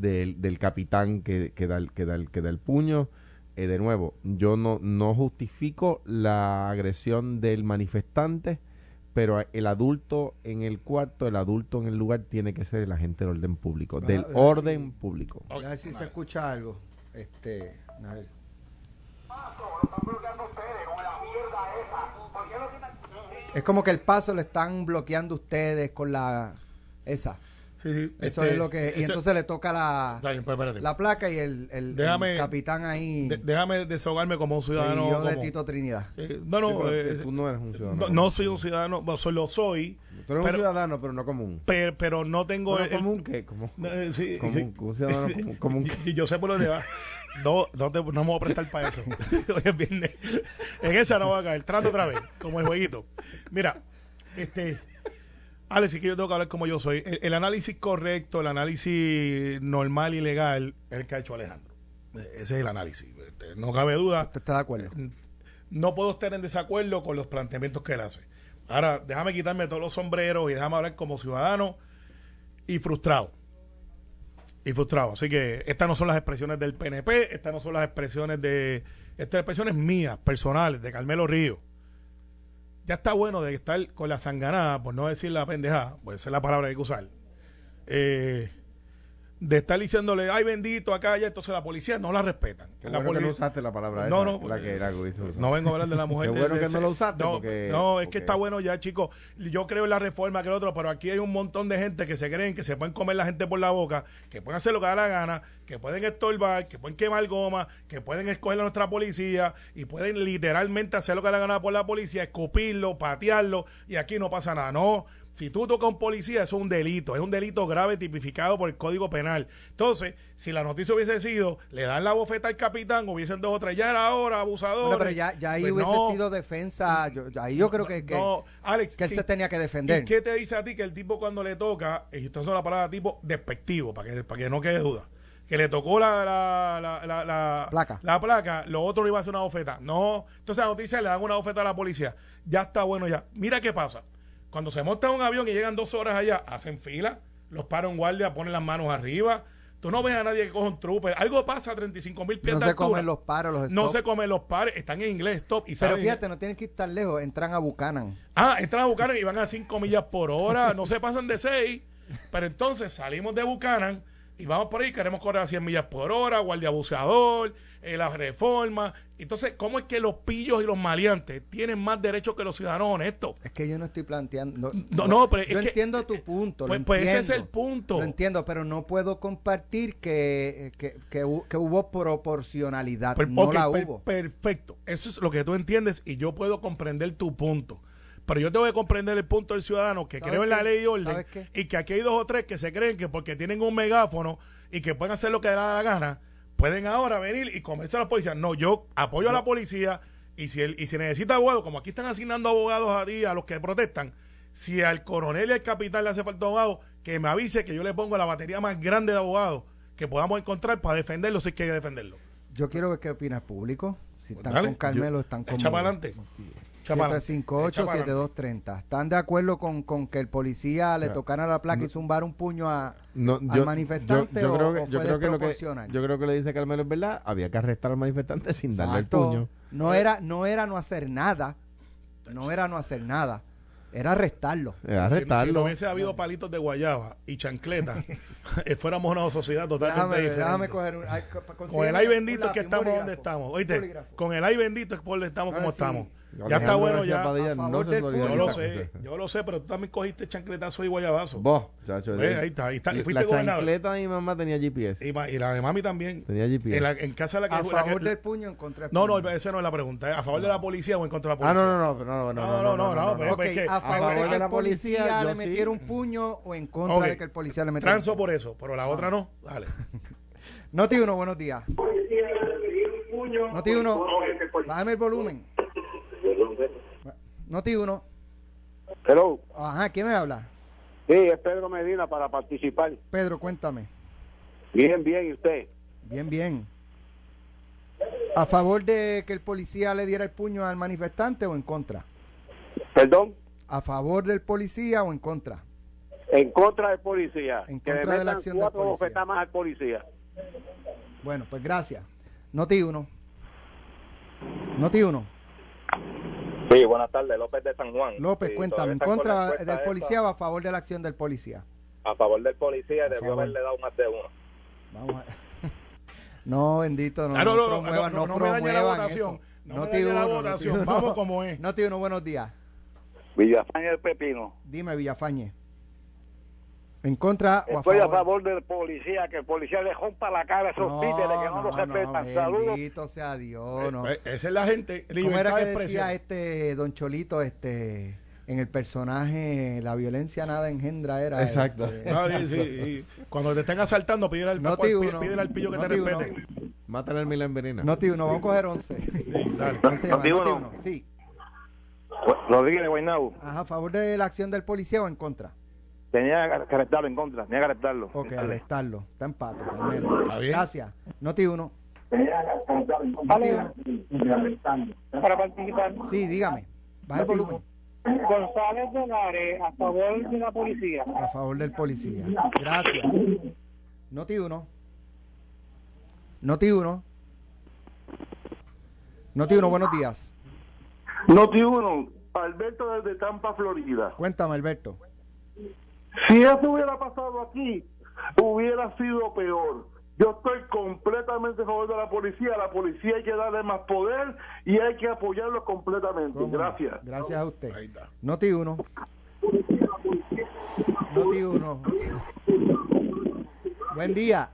Speaker 3: del, del capitán que, que, da el, que, da el, que da el puño. Eh, de nuevo, yo no, no justifico la agresión del manifestante, pero el adulto en el cuarto, el adulto en el lugar tiene que ser el agente del orden público,
Speaker 5: Ah,
Speaker 3: del orden público.
Speaker 5: A ver si se escucha algo. Este, a ver. Es como que el paso lo están bloqueando ustedes con la esa.
Speaker 2: Sí, sí,
Speaker 5: Eso
Speaker 2: este,
Speaker 5: es lo que y
Speaker 2: ese-
Speaker 5: entonces le toca la,
Speaker 2: bien, pues
Speaker 5: la placa y el, el- capitán ahí.
Speaker 2: De- déjame desahogarme como un ciudadano.
Speaker 5: yo de
Speaker 2: como-
Speaker 5: Tito Trinidad.
Speaker 2: Eh, no, no,
Speaker 3: pero
Speaker 2: eh,
Speaker 3: tú no eres un ciudadano.
Speaker 2: no, no soy un ciudadano, soy- lo soy,
Speaker 3: Tú eres
Speaker 2: pero-
Speaker 3: un ciudadano, pero no común.
Speaker 2: pero, pero no tengo
Speaker 3: Bueno,
Speaker 2: el-
Speaker 3: común qué? Como, [LAUGHS]
Speaker 2: Eh, sí,
Speaker 3: común,
Speaker 2: sí.
Speaker 3: un ciudadano [LAUGHS] común. común
Speaker 2: y yo sé por dónde va. No, no, te, no me voy a prestar para eso. [LAUGHS] Hoy es viernes. En esa no va a caer. Trato otra vez, como el jueguito. Mira, este. Alex, sí que yo tengo que hablar como yo soy. El, el análisis correcto, el análisis normal y legal, es el que ha hecho Alejandro. Eh, Ese es el análisis. Este, no cabe duda.
Speaker 5: ¿Usted está de acuerdo?
Speaker 2: No puedo estar en desacuerdo con los planteamientos que él hace. Ahora, déjame quitarme todos los sombreros y déjame hablar como ciudadano y frustrado. Y frustrado. Así que estas no son las expresiones del PNP, estas no son las expresiones de. Estas expresiones mías, personales, de Carmelo Río. Ya está bueno de estar con la sanganada, por no decir la pendejada, pues es la palabra que hay que usar. Eh, de estar diciéndole, ay bendito, acá, allá, entonces la policía no la respetan.
Speaker 3: Qué
Speaker 2: La
Speaker 3: bueno que
Speaker 2: poli-
Speaker 3: no usaste la palabra
Speaker 2: No,
Speaker 3: esa,
Speaker 2: no,
Speaker 3: la que la que
Speaker 2: no vengo a hablar de la [LAUGHS] mujer.
Speaker 3: Qué bueno
Speaker 2: de
Speaker 3: que
Speaker 2: ese-
Speaker 3: no lo usaste,
Speaker 2: No,
Speaker 3: porque-
Speaker 2: no, es
Speaker 3: porque-
Speaker 2: que está bueno ya, chicos. Yo creo en la reforma que el otro, pero aquí hay un montón de gente que se creen que se pueden comer la gente por la boca, que pueden hacer lo que da la gana, que pueden estorbar, que pueden quemar goma, que pueden escoger a nuestra policía y pueden literalmente hacer lo que da la gana por la policía, escupirlo, patearlo y aquí no pasa nada. No. Si tú tocas a un policía, eso es un delito. Es un delito grave tipificado por el Código Penal. Entonces, si la noticia hubiese sido, le dan la bofeta al capitán, hubiesen dos o tres, ya era hora, abusador.
Speaker 5: Bueno, pero ya, ya ahí
Speaker 2: Pues
Speaker 5: hubiese
Speaker 2: no.
Speaker 5: sido defensa. yo- ahí yo creo que, que,
Speaker 2: No, Alex,
Speaker 5: que él
Speaker 2: sí.
Speaker 5: se tenía que defender.
Speaker 2: ¿Y qué te dice a ti que el tipo cuando le toca, y esto es la palabra tipo despectivo, para que, para que no quede duda, que le tocó la, la, la, la, la-
Speaker 5: Placa.
Speaker 2: la placa, lo otro le iba a hacer una bofeta. No, entonces la noticia le dan una bofeta a la policía. Ya está bueno ya. Mira qué pasa. Cuando se monta un avión y llegan dos horas allá, hacen fila, los paran guardia, ponen las manos arriba. Tú no ves a nadie que coja un trooper. Algo pasa a 35 mil pies
Speaker 5: no
Speaker 2: de
Speaker 5: se
Speaker 2: altura.
Speaker 5: comen los paros, los
Speaker 2: No
Speaker 5: stop.
Speaker 2: se comen los pares, están en inglés, stop. Y
Speaker 5: Pero
Speaker 2: saben-
Speaker 5: fíjate, no tienen que ir tan lejos. Entran a Buchanan.
Speaker 2: Ah, entran a Buchanan y van a 5 millas por hora, no se pasan de 6, pero entonces salimos de Buchanan y vamos por ahí, queremos correr a 100 millas por hora, guardia buceador, eh, la reforma. Entonces, ¿cómo es que los pillos y los maleantes tienen más derechos que los ciudadanos honestos?
Speaker 5: Es que yo no estoy planteando.
Speaker 2: No, no, pero es
Speaker 5: yo
Speaker 2: que-
Speaker 5: entiendo tu punto.
Speaker 2: Pues-
Speaker 5: lo
Speaker 2: pues ese
Speaker 5: entiendo,
Speaker 2: es el punto.
Speaker 5: Lo entiendo, pero no puedo compartir que, que, que que hubo proporcionalidad.
Speaker 2: Per-
Speaker 5: no la
Speaker 2: per-
Speaker 5: hubo.
Speaker 2: Perfecto. Eso es lo que tú entiendes y yo puedo comprender tu punto. Pero yo tengo que comprender el punto del ciudadano que
Speaker 5: ¿Sabes
Speaker 2: creo en la ley y orden y que aquí hay dos o tres que se creen que porque tienen un megáfono y que pueden hacer lo que les da la gana, pueden ahora venir y comerse a la policía. No, yo apoyo a la policía, Y si, él, y si necesita abogados, como aquí están asignando abogados a ti, a los que protestan, si al coronel y al capitán le hace falta abogado, que me avise que yo le pongo la batería más grande de abogados que podamos encontrar para defenderlo si es que hay que defenderlo.
Speaker 5: Yo quiero ver qué opina el público. Si
Speaker 2: Pues
Speaker 5: están
Speaker 2: dale,
Speaker 5: con Carmelo,
Speaker 2: yo-
Speaker 5: están
Speaker 2: adelante. Echa para adelante.
Speaker 5: 758-7230. ¿Están de acuerdo con, con que el policía le tocara la placa y zumbar un puño a...
Speaker 3: No,
Speaker 5: ¿Al manifestante o-
Speaker 3: creo
Speaker 5: o
Speaker 3: que, yo
Speaker 5: fue
Speaker 3: creo que lo que
Speaker 5: desproporcional?
Speaker 3: yo creo que le dice Carmelo es verdad. Había que arrestar al manifestante sin darle el puño.
Speaker 5: No era, no era no hacer nada. No era no hacer nada. Era arrestarlo.
Speaker 3: Era
Speaker 2: Si- Si, no hubiese habido palitos de guayaba y chancletas, [LAUGHS] eh, fuéramos una sociedad totalmente
Speaker 5: Déjame,
Speaker 2: diferente.
Speaker 5: déjame coger un... ay, co-
Speaker 2: Con el ay
Speaker 5: un
Speaker 2: bendito es que estamos donde estamos. Oíste, con el ay bendito es por donde estamos
Speaker 5: Ahora
Speaker 2: como
Speaker 5: sí.
Speaker 2: estamos. Ya está bueno
Speaker 3: García
Speaker 2: ya.
Speaker 3: Padilla
Speaker 5: A
Speaker 3: no
Speaker 5: favor
Speaker 3: se
Speaker 2: Yo lo sé, yo lo sé, pero tú también cogiste chancletazo y guayabazo.
Speaker 3: Vos, chacho. De-
Speaker 2: ahí está, ahí está. Y fuiste
Speaker 3: La
Speaker 2: gobernador.
Speaker 3: chancleta de mi mamá tenía GPS.
Speaker 2: Y, y la de mami también.
Speaker 3: Tenía GPS.
Speaker 2: En, la- en casa de la que
Speaker 5: A
Speaker 2: la
Speaker 5: favor
Speaker 2: que-
Speaker 5: del puño en contra del
Speaker 2: No, no,
Speaker 5: puño.
Speaker 2: esa no es la pregunta. ¿eh? ¿A favor de la policía o en contra de la
Speaker 3: Ah,
Speaker 2: policía?
Speaker 3: no, no, no, no, no,
Speaker 2: No, no, no, no, que-
Speaker 5: a favor de que el policía, le metiera un puño o en contra de que el policía le metiera
Speaker 2: Transo
Speaker 5: un puño.
Speaker 2: por eso, pero la otra no. Dale.
Speaker 5: Noti uno, buenos días. Noti uno, bájame el volumen. Noti uno.
Speaker 6: Hello.
Speaker 5: Ajá, ¿quién me habla?
Speaker 6: Sí, es Pedro Medina para participar.
Speaker 5: Pedro, cuéntame.
Speaker 6: Bien, bien, ¿y usted?
Speaker 5: Bien, bien. ¿A favor de que el policía le diera el puño al manifestante o en contra?
Speaker 6: Perdón,
Speaker 5: ¿A favor del policía o en contra?
Speaker 6: en contra del policía.
Speaker 5: En
Speaker 6: que le
Speaker 5: contra de la acción del policía.
Speaker 6: más al policía.
Speaker 5: Bueno, pues gracias. Noti uno. Noti uno.
Speaker 7: Sí, buenas tardes, López de San Juan.
Speaker 5: López,
Speaker 7: Sí,
Speaker 5: cuéntame, ¿en
Speaker 7: con
Speaker 5: contra
Speaker 7: encuesta
Speaker 5: del policía o a favor de la acción del policía?
Speaker 7: A favor del policía,
Speaker 5: A
Speaker 7: debió
Speaker 5: favor.
Speaker 7: haberle dado más de uno.
Speaker 5: Vamos a... [LAUGHS] No, bendito, no,
Speaker 2: Ah, no, no, no,
Speaker 5: promuevan,
Speaker 2: no, no me dañe la votación.
Speaker 5: eso.
Speaker 2: No me
Speaker 5: Noti
Speaker 2: dañe la
Speaker 5: uno,
Speaker 2: votación. Vamos como es.
Speaker 5: Noti uno, buenos días.
Speaker 6: Villafaña el Pepino.
Speaker 5: Dime, Villafañe. ¿En contra o a
Speaker 6: Estoy
Speaker 5: favor?
Speaker 6: a favor del policía, que el policía le rompa la cara a esos títeres que no, los respetan. Saludos.
Speaker 5: bendito sea Dios, no.
Speaker 2: Eh, Esa es la gente.
Speaker 5: ¿Cómo era que
Speaker 2: de
Speaker 5: decía este Don Cholito, este, en el personaje, la violencia nada engendra era?
Speaker 3: Exacto.
Speaker 5: este,
Speaker 2: sí. Cuando te estén asaltando, pídele al, pídele-
Speaker 5: uno.
Speaker 2: pídele al pillo que te respete.
Speaker 3: Mátale al Milan Verina.
Speaker 5: Noti uno, vamos a coger 11.
Speaker 2: Sí, [LAUGHS] dale.
Speaker 6: Noti
Speaker 5: Noti
Speaker 6: uno.
Speaker 5: Sí.
Speaker 6: Rodríguez de Guaynabo.
Speaker 5: Ajá, ¿A favor de la acción del policía o en contra?
Speaker 6: Tenía que arrestarlo en contra, tenía que arrestarlo.
Speaker 5: Ok, arrestarlo. Está empate.
Speaker 2: Está bien.
Speaker 5: Gracias. Noti uno. Uno.
Speaker 8: para participar.
Speaker 5: Sí, dígame. Baja el volumen.
Speaker 8: González Dolares, a favor de la policía.
Speaker 5: A favor del policía. Gracias. Noti uno. Noti uno. Noti uno, buenos días.
Speaker 9: Noti uno, Alberto desde Tampa, Florida.
Speaker 5: Cuéntame, Alberto.
Speaker 9: Si eso hubiera pasado aquí, hubiera sido peor. Yo estoy completamente a favor de la policía. A la policía hay que darle más poder y hay que apoyarlo completamente. Gracias.
Speaker 5: Gracias a usted.
Speaker 2: Ahí está.
Speaker 5: Noti uno. Noti uno. Buen día.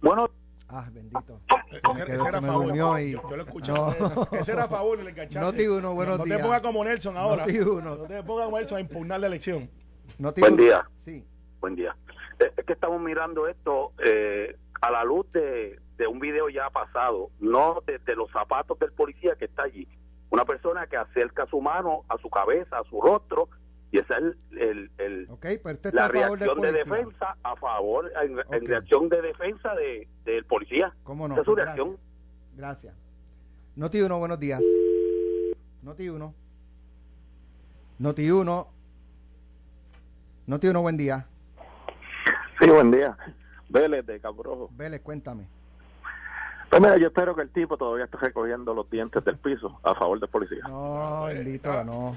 Speaker 6: Bueno,
Speaker 5: Ah, bendito.
Speaker 2: Ese,
Speaker 5: Me
Speaker 2: ese era
Speaker 5: y-
Speaker 2: Yo, yo lo escuché.
Speaker 5: No. [LAUGHS]
Speaker 2: Ese era y le enganchaste.
Speaker 5: Noti uno, buenos
Speaker 2: no,
Speaker 5: días.
Speaker 2: No te pongas como Nelson ahora.
Speaker 5: Noti uno.
Speaker 2: No te pongas como Nelson a impugnar la elección.
Speaker 5: Noti
Speaker 7: Buen
Speaker 5: uno.
Speaker 7: día.
Speaker 5: Sí.
Speaker 7: Buen día. Es que estamos mirando esto eh, a la luz de, de un video ya pasado, no de, de los zapatos del policía que está allí. Una persona que acerca su mano a su cabeza, a su rostro, y esa es el, el- el-
Speaker 5: Ok, pero usted está
Speaker 7: la
Speaker 5: del
Speaker 7: reacción de defensa a favor, en, reacción de defensa de, del policía.
Speaker 5: ¿Cómo no?
Speaker 7: Esa es su
Speaker 5: Pues
Speaker 7: reacción.
Speaker 5: Gracias. Noti uno, buenos días. Noti uno. Noti uno. Noti uno, buen día.
Speaker 6: sí, buen día. Vélez de Cabrojo.
Speaker 5: Vélez, cuéntame.
Speaker 6: Pues mira, yo espero que el tipo todavía esté recogiendo los dientes del piso a favor del policía.
Speaker 5: No, bendito, no.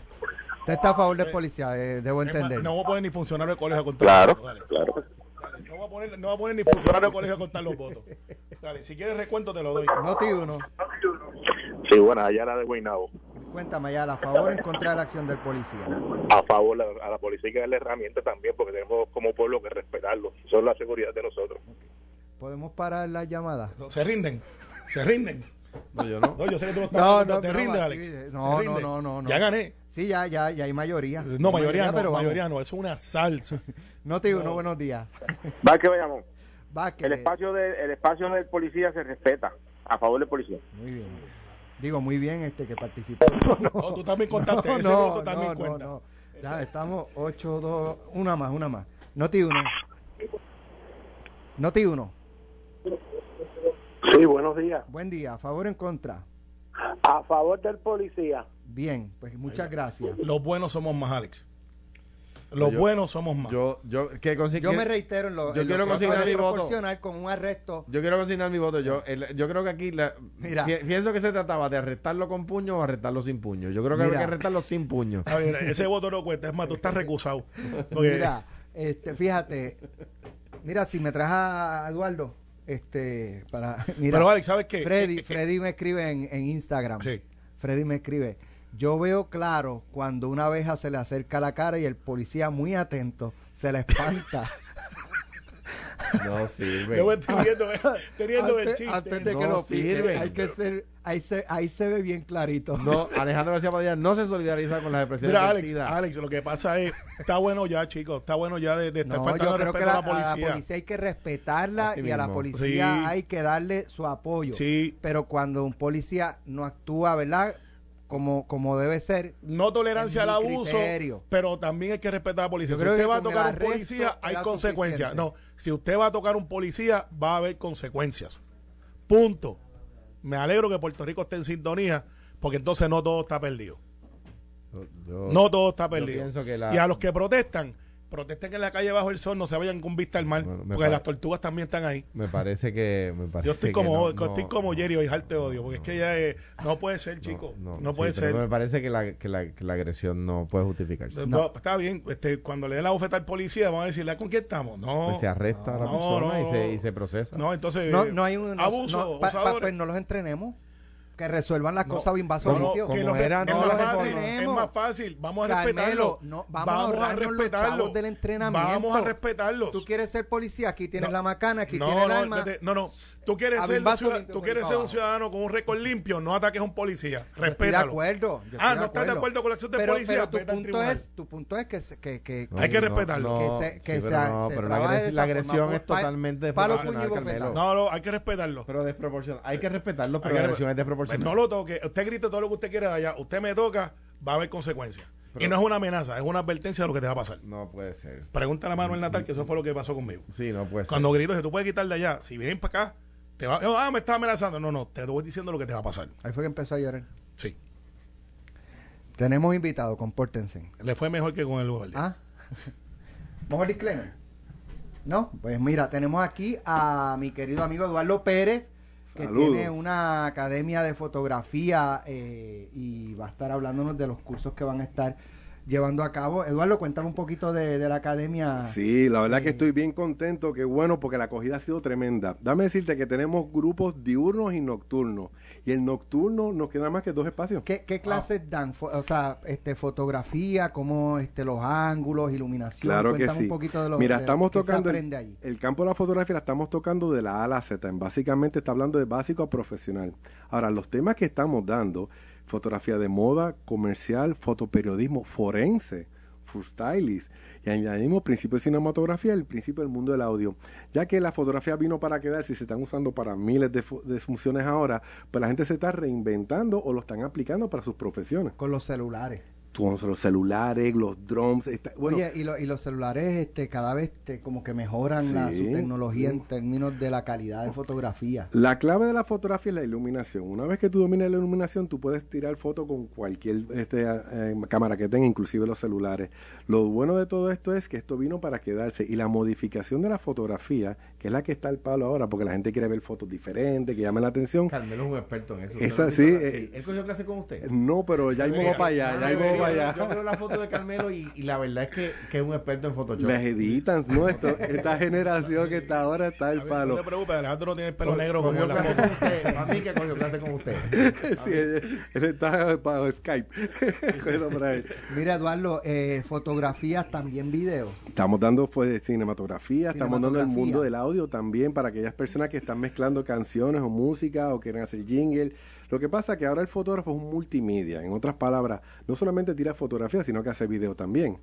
Speaker 5: Usted está a favor del policía, eh, debo entender.
Speaker 2: No voy a poner ni funcionario de colegio a contar
Speaker 6: Claro,
Speaker 2: los votos.
Speaker 6: Claro.
Speaker 2: Dale. No voy a poner, no voy a poner ni funcionario de colegio a contar los votos. Dale, si quieres recuento te lo doy.
Speaker 5: Noti uno.
Speaker 6: Sí, bueno, allá la de Guaynabo.
Speaker 5: Cuéntame ya, a favor o en contra de la acción del policía.
Speaker 7: A favor, a, a la policía hay que darle herramientas también, porque tenemos como pueblo que respetarlo. Eso es la seguridad de nosotros.
Speaker 5: ¿Podemos parar la llamada?
Speaker 2: No, Se rinden. Se rinden.
Speaker 3: No, yo no.
Speaker 2: No, yo sé que tú no estás.
Speaker 5: No,
Speaker 2: no,
Speaker 5: no,
Speaker 2: te
Speaker 5: no,
Speaker 2: rindes, Alex.
Speaker 5: no,
Speaker 2: Te
Speaker 5: no, no, no, no.
Speaker 2: Ya gané.
Speaker 5: Sí, ya, ya, ya hay mayoría.
Speaker 2: No, mayoría no,
Speaker 5: pero vamos.
Speaker 2: mayoría no. Eso es una salsa. [LAUGHS]
Speaker 5: Noti uno, buenos días. [LAUGHS]
Speaker 6: Va que vayamos.
Speaker 5: Vázquez.
Speaker 6: El espacio, de, el espacio del policía se respeta a favor del policía.
Speaker 5: Muy bien. Digo, muy bien este que participó. [LAUGHS] No,
Speaker 2: Oh, tú también contaste,
Speaker 5: no,
Speaker 2: ese
Speaker 5: no,
Speaker 2: voto también
Speaker 5: no,
Speaker 2: cuenta.
Speaker 5: no. Ya, estamos 8, 2, una más, una más. Noti 1. Noti 1.
Speaker 8: Sí, buenos días.
Speaker 5: Buen día. ¿A favor o en contra?
Speaker 8: A favor del policía.
Speaker 5: Bien, pues muchas gracias.
Speaker 2: Los buenos somos más, Alex. Los
Speaker 3: Yo-
Speaker 2: buenos somos más.
Speaker 3: Yo, yo, que
Speaker 5: Yo me reitero en lo,
Speaker 3: yo
Speaker 5: en
Speaker 3: quiero
Speaker 5: lo que
Speaker 3: consignar mi voto.
Speaker 5: proporcionar con un arresto.
Speaker 3: Yo quiero consignar mi voto. Yo, el- yo creo que aquí la-
Speaker 5: Mira.
Speaker 3: pi- pienso que se trataba de arrestarlo con puño o arrestarlo sin puño. Yo creo que
Speaker 5: Mira.
Speaker 3: hay que arrestarlo sin puño.
Speaker 2: A ver, ese voto no cuenta. Es más, tú estás recusado. [LAUGHS] Porque-
Speaker 5: Mira, este, fíjate. Mira, si me traes a Eduardo, este, para. Mira,
Speaker 2: Pero, Alex, ¿sabes qué?
Speaker 5: Freddy,
Speaker 2: Eh, eh,
Speaker 5: Freddy me escribe en, en Instagram.
Speaker 2: Sí.
Speaker 5: Freddy me escribe. Yo veo claro cuando una abeja se le acerca a la cara y el policía muy atento se la espanta. [LAUGHS]
Speaker 3: No sirve.
Speaker 2: Yo estoy del
Speaker 5: antes,
Speaker 2: chiste.
Speaker 5: antes de que
Speaker 3: No
Speaker 5: lo pique,
Speaker 3: sirve.
Speaker 5: hay que ser, ahí se, ahí se ve bien clarito.
Speaker 3: No, Alejandro García Padilla no se solidariza con las expresiones
Speaker 2: Mira, Alex. Alex, lo que pasa es, está bueno ya, chicos, está bueno ya de, de estar
Speaker 5: No,
Speaker 2: faltando
Speaker 5: yo
Speaker 2: el
Speaker 5: creo que
Speaker 2: respeto
Speaker 5: la,
Speaker 2: a la
Speaker 5: a la
Speaker 2: policía.
Speaker 5: policía hay que respetarla
Speaker 3: Así
Speaker 5: y a la policía
Speaker 2: Sí.
Speaker 5: hay que darle su apoyo.
Speaker 2: Sí,
Speaker 5: Pero cuando un policía no actúa, ¿verdad? Como, como debe ser,
Speaker 2: no tolerancia al abuso,
Speaker 5: criterio.
Speaker 2: pero también hay que respetar a la policía. Si usted va a tocar un policía, hay consecuencias.
Speaker 5: suficiente.
Speaker 2: No, si usted va a tocar un policía, va a haber consecuencias. Punto. Me alegro que Puerto Rico esté en sintonía, porque entonces no todo está perdido.
Speaker 3: Yo-
Speaker 2: No todo está perdido.
Speaker 3: pienso que la-
Speaker 2: Y a los que protestan, protesten en la calle bajo el sol, no se vayan con vista al mar,
Speaker 3: Bueno,
Speaker 2: porque las tortugas también están ahí.
Speaker 3: Me parece que. Me parece
Speaker 2: Yo estoy
Speaker 3: que
Speaker 2: como,
Speaker 3: no-
Speaker 2: estoy
Speaker 3: no-
Speaker 2: como Jerry, hoy te odio, porque es que ya eh, no puede ser, chico. No, puede
Speaker 3: sí, pero
Speaker 2: ser.
Speaker 3: Me parece que la, que, la, que la agresión no puede justificarse.
Speaker 2: No, Está bien, este, cuando le den la bofeta al policía, vamos a decirle, ¿con quién estamos? No.
Speaker 3: Pues se arresta a la
Speaker 2: no,
Speaker 3: persona y, se, y se procesa.
Speaker 2: No, entonces.
Speaker 5: no, no hay un
Speaker 2: abuso,
Speaker 5: no, pa- pues no los entrenemos, que resuelvan las
Speaker 2: No,
Speaker 5: cosas bien vaso
Speaker 2: no, no,
Speaker 5: limpio.
Speaker 2: que
Speaker 3: Como
Speaker 2: los-
Speaker 3: eran
Speaker 2: es, más
Speaker 3: los
Speaker 2: fácil,
Speaker 5: entrenemos.
Speaker 2: es más fácil, vamos a
Speaker 5: Carmelo,
Speaker 2: respetarlo.
Speaker 5: no, vamos a ahorrarnos los chavos del entrenamiento.
Speaker 2: Vamos a respetarlos.
Speaker 5: Tú quieres ser policía, aquí tienes
Speaker 2: No.
Speaker 5: la macana, aquí
Speaker 2: no,
Speaker 5: tienes el
Speaker 2: no,
Speaker 5: arma.
Speaker 2: no, no. Tú quieres ser,
Speaker 5: ver, vaso
Speaker 2: ciudad-
Speaker 5: limpio
Speaker 2: tú
Speaker 5: por
Speaker 2: quieres
Speaker 5: ahí
Speaker 2: ser un ciudadano con un récord limpio, no ataques a un policía.
Speaker 5: Yo Estoy de
Speaker 2: Respétalo.
Speaker 5: acuerdo. yo
Speaker 2: Ah, no estás de acuerdo con la acción del
Speaker 5: pero,
Speaker 2: policía,
Speaker 5: Pero tu punto es, tu punto es que, se- que, que,
Speaker 3: No,
Speaker 2: Hay que respetarlo.
Speaker 3: no,
Speaker 5: Que se- que
Speaker 3: sí,
Speaker 5: se-
Speaker 3: pero no,
Speaker 5: se
Speaker 3: pero la,
Speaker 5: de
Speaker 3: agresión es
Speaker 5: pa-
Speaker 3: totalmente
Speaker 5: palo,
Speaker 3: desproporcional.
Speaker 2: No, no, hay que respetarlo.
Speaker 3: Pero desproporcional. Hay que respetarlo, pero la agresión es desproporcional.
Speaker 2: No lo toque. Usted grite todo lo que usted quiera de allá. Usted me toca, va a haber consecuencias. y no es una amenaza, es una advertencia de lo que te va a pasar.
Speaker 3: No puede ser.
Speaker 2: Pregúntale a Manuel Natal, que eso fue lo que pasó conmigo.
Speaker 3: Sí, no puede ser.
Speaker 2: Cuando grito, si tú puedes quitar de allá, si vienen para acá, te va, ah, me está amenazando. No, no, te voy diciendo lo que te va a pasar.
Speaker 5: Ahí fue que empezó a llorar.
Speaker 2: Sí.
Speaker 5: Tenemos invitados, compórtense.
Speaker 2: Le fue mejor que con el guardia.
Speaker 5: Ah. [LAUGHS] ¿Vamos al disclaimer? No, pues mira, tenemos aquí a mi querido amigo Eduardo Pérez, que
Speaker 10: Saludos.
Speaker 5: tiene una academia de fotografía eh, y va a estar hablándonos de los cursos que van a estar llevando a cabo. Eduardo, cuéntame un poquito de, de la academia.
Speaker 10: Sí, la verdad que
Speaker 5: Eh,
Speaker 10: estoy bien contento, qué bueno, porque la acogida ha sido tremenda. Dame decirte que tenemos grupos diurnos y nocturnos. Y el nocturno nos queda más que dos espacios.
Speaker 5: ¿Qué, qué clases dan? O sea, este, fotografía, cómo este, los ángulos, iluminación.
Speaker 10: Claro que sí.
Speaker 5: un poquito de lo
Speaker 10: Mira,
Speaker 5: de-
Speaker 10: estamos
Speaker 5: se
Speaker 10: tocando el,
Speaker 5: allí.
Speaker 10: el campo de la fotografía, la estamos tocando de la A a la Z. En básicamente está hablando de básico a profesional. Ahora, los temas que estamos dando, fotografía de moda, comercial, fotoperiodismo, forense, food stylist, y añadimos principio de cinematografía, el principio del mundo del audio. Ya que la fotografía vino para quedarse y se están usando para miles de, de funciones ahora, pues la gente se está reinventando o lo están aplicando para sus profesiones.
Speaker 5: Con los celulares.
Speaker 10: Con los celulares, los drones, está- bueno,
Speaker 5: Oye, y, lo- y los celulares este, cada vez como que mejoran la, su tecnología
Speaker 10: sí.
Speaker 5: en términos de la calidad de fotografía.
Speaker 10: La clave de la fotografía es la iluminación. Una vez que tú dominas la iluminación, tú puedes tirar fotos con cualquier este, eh, cámara que tenga, inclusive los celulares. Lo bueno de todo esto es que esto vino para quedarse y la modificación de la fotografía, que es la que está al palo ahora, porque la gente quiere ver fotos diferentes, que llamen la atención.
Speaker 3: Carmelo es un experto en eso.
Speaker 10: Esa
Speaker 3: ¿Usted lo ha
Speaker 10: sí, eh,
Speaker 3: ¿Él cogió clase con usted?
Speaker 10: No, pero ya íbamos para allá, ya para allá.
Speaker 3: Yo veo la foto de Carmelo y, y la verdad es que, que es un experto en Photoshop.
Speaker 10: Les editan, ¿no? Esto, esta generación que está ahora está
Speaker 2: A ver, No
Speaker 10: palo.
Speaker 2: te preocupes, Alejandro no tiene el pelo
Speaker 3: Co-
Speaker 2: negro como en la foto.
Speaker 3: con usted. A mí que cogió clase con usted. [LAUGHS]
Speaker 10: Sí, él, él está para Skype. [LAUGHS]
Speaker 5: Mira, Eduardo, eh, fotografías, también videos.
Speaker 10: Estamos dando pues, cinematografía, estamos dando el
Speaker 5: Cinematografía.
Speaker 10: mundo del audio también para aquellas personas que están mezclando canciones o música o quieren hacer jingle. Lo que pasa es que ahora el fotógrafo es un multimedia. En otras palabras, no solamente tira fotografía, sino que hace video también.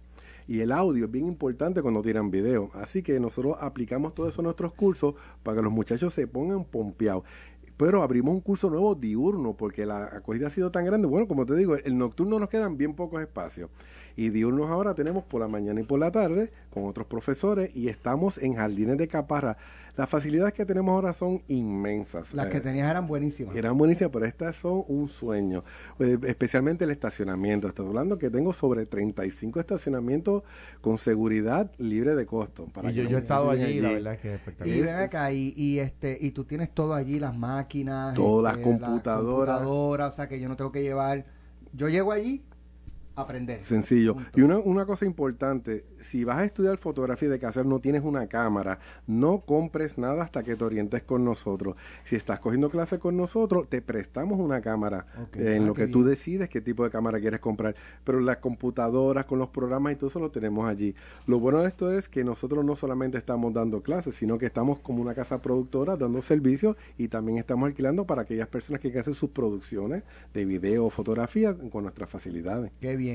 Speaker 10: Y el audio es bien importante cuando tiran video. Así que nosotros aplicamos todo eso a nuestros cursos para que los muchachos se pongan pompeados. pero abrimos un curso nuevo diurno porque la acogida ha sido tan grande. Bueno, como te digo, el nocturno nos quedan bien pocos espacios. Y diurnos ahora tenemos por la mañana y por la tarde con otros profesores y estamos en Jardines de Caparra. Las facilidades que tenemos ahora son inmensas.
Speaker 5: Las que
Speaker 10: Eh,
Speaker 5: tenías eran buenísimas.
Speaker 10: eran buenísimas, pero estas son un sueño. Eh, especialmente el estacionamiento. Estoy hablando que tengo sobre 35 estacionamientos con seguridad libre de costo. para
Speaker 3: Y yo, yo he estado allí, la verdad es que es espectacular.
Speaker 5: Y ven acá, y, y, este, y tú tienes todo allí, las máquinas,
Speaker 10: Todas las
Speaker 5: este,
Speaker 10: computadoras.
Speaker 5: computadoras, o sea que yo no tengo que llevar. Yo llego allí aprender.
Speaker 10: Sencillo.
Speaker 5: Punto.
Speaker 10: Y una, una cosa importante, si vas a estudiar fotografía de casero, no tienes una cámara, no compres nada hasta que te orientes con nosotros. Si estás cogiendo clases con nosotros, te prestamos una cámara eh, en
Speaker 5: Ah,
Speaker 10: lo que tú decides qué tipo de cámara quieres comprar. Pero las computadoras con los programas y todo eso lo tenemos allí. Lo bueno de esto es que nosotros no solamente estamos dando clases, sino que estamos como una casa productora dando servicios y también estamos alquilando para aquellas personas que hacen sus producciones de video o fotografía con nuestras facilidades.
Speaker 5: Qué bien.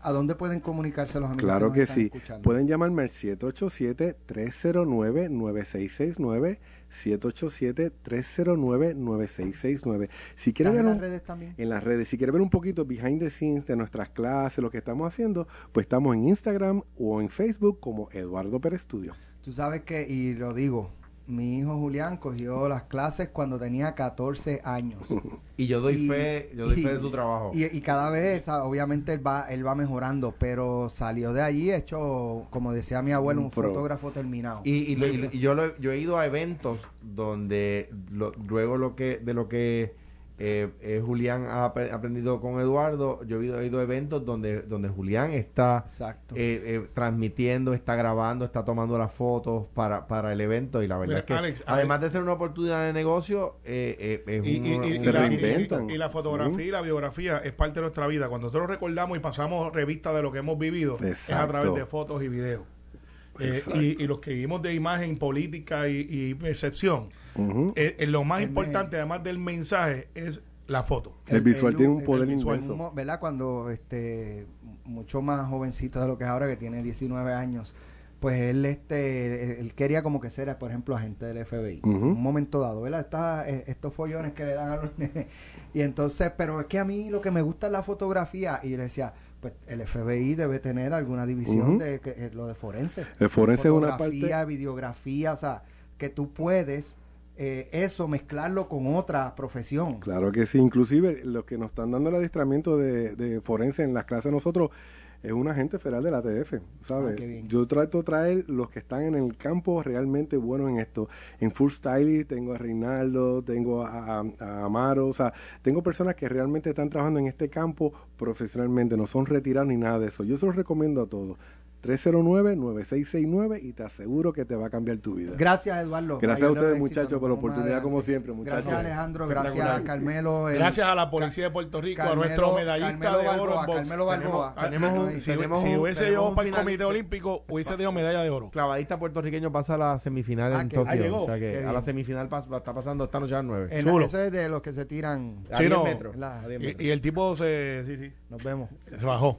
Speaker 5: ¿A dónde pueden comunicarse los amigos?
Speaker 10: Claro que sí.
Speaker 5: escuchando?
Speaker 10: Pueden llamarme al 787-309-9669. 787-309-9669. Si quieren
Speaker 5: ¿Estás
Speaker 10: ver
Speaker 5: en las redes también?
Speaker 10: en las redes, si quieren ver un poquito behind the scenes de nuestras clases, lo que estamos haciendo, pues estamos en Instagram o en Facebook como Eduardo Pérez Studio.
Speaker 5: Tú sabes que, y lo digo, mi hijo Julián cogió las clases cuando tenía 14 años. [LAUGHS]
Speaker 3: Y yo doy
Speaker 5: Y-
Speaker 3: fe, yo doy
Speaker 5: y-
Speaker 3: fe de su trabajo.
Speaker 5: Y, y cada vez, obviamente, él va, él va mejorando, pero salió de allí hecho, como decía mi abuelo,
Speaker 10: Un pro.
Speaker 5: fotógrafo terminado.
Speaker 3: Y, y lo- y lo- y yo, lo- yo he ido a eventos donde lo- luego lo que de lo que eh, eh, Julián ha apre- aprendido con Eduardo, yo he ido, he ido a eventos donde, donde Julián está
Speaker 5: Exacto.
Speaker 3: eh, eh, transmitiendo, está grabando, está tomando las fotos para, para el evento y la verdad
Speaker 2: Mira,
Speaker 3: es que
Speaker 2: Alex,
Speaker 3: además
Speaker 2: Alex-
Speaker 3: de ser una oportunidad de negocio, eh, eh, es
Speaker 2: Y,
Speaker 3: un-
Speaker 2: y-
Speaker 3: un
Speaker 2: y
Speaker 10: Se
Speaker 2: la,
Speaker 10: reinventan.
Speaker 2: y- y la fotografía y la biografía es parte de nuestra vida. Cuando nosotros recordamos y pasamos revista de lo que hemos vivido, es a través de fotos y videos. Eh, y, y los que vivimos de imagen, política y, y eh, eh, lo más
Speaker 5: El
Speaker 2: importante, además del mensaje, es la foto.
Speaker 10: El visual tiene un
Speaker 5: el
Speaker 10: poder
Speaker 5: visual,
Speaker 10: inmenso.
Speaker 5: ¿Verdad? Cuando este mucho más jovencito de lo que es ahora, que tiene 19 años, pues él este él, él quería como que ser, por ejemplo, agente del FBI.
Speaker 10: Ujú.
Speaker 5: En un momento dado, ¿verdad? Está, eh, estos follones que le dan a los [LAUGHS] nenes. Y entonces, pero es que a mí lo que me gusta es la fotografía. Y yo le decía, pues el FBI debe tener alguna división de que, eh, lo de forense.
Speaker 10: El forense es una
Speaker 5: Fotografía,
Speaker 10: parte...
Speaker 5: videografía, o sea, que tú puedes eh, eso mezclarlo con otra profesión.
Speaker 10: Claro que sí, inclusive los que nos están dando el adiestramiento de, de forense en las clases nosotros es un agente federal de la ATF, ¿sabes?
Speaker 5: Ah.
Speaker 10: Yo trato de traer los que están en el campo realmente buenos en esto. En Full Styling tengo a Reinaldo, tengo a, a- a Amaro, o sea, tengo personas que realmente están trabajando en este campo profesionalmente, no son retirados ni nada de eso. Yo se los recomiendo a todos. 309-9669 y te aseguro que te va a cambiar tu vida.
Speaker 5: Gracias, Eduardo.
Speaker 10: Gracias a ustedes, muchachos, por la oportunidad, como siempre, muchachos.
Speaker 5: Gracias, Alejandro. Gracias,
Speaker 3: Espectacular.
Speaker 5: Carmelo. el-
Speaker 2: Gracias a la Policía de Puerto Rico, a nuestro medallista
Speaker 5: Carmelo
Speaker 2: de oro
Speaker 5: Balboa,
Speaker 2: en box.
Speaker 5: Carmelo Balboa.
Speaker 2: Ah,
Speaker 3: Tenemos
Speaker 2: si,
Speaker 3: tenemos
Speaker 2: si
Speaker 3: un-
Speaker 2: hubiese
Speaker 3: tenemos
Speaker 2: llegado
Speaker 3: un
Speaker 2: para el. Comité Olímpico, hubiese tenido medalla de oro.
Speaker 3: clavadista puertorriqueño pasa a la semifinal
Speaker 5: Ah,
Speaker 3: en Tokio. o sea que a la semifinal pas- está pasando esta noche a las 9.
Speaker 5: el-
Speaker 2: chulo.
Speaker 5: eso es de los que se tiran.
Speaker 3: A
Speaker 2: Sí,
Speaker 3: 10
Speaker 2: no.
Speaker 3: metros.
Speaker 5: La-
Speaker 3: A 10 metros.
Speaker 2: Y, y el tipo se, sí, sí,
Speaker 5: Nos vemos.
Speaker 2: se bajó.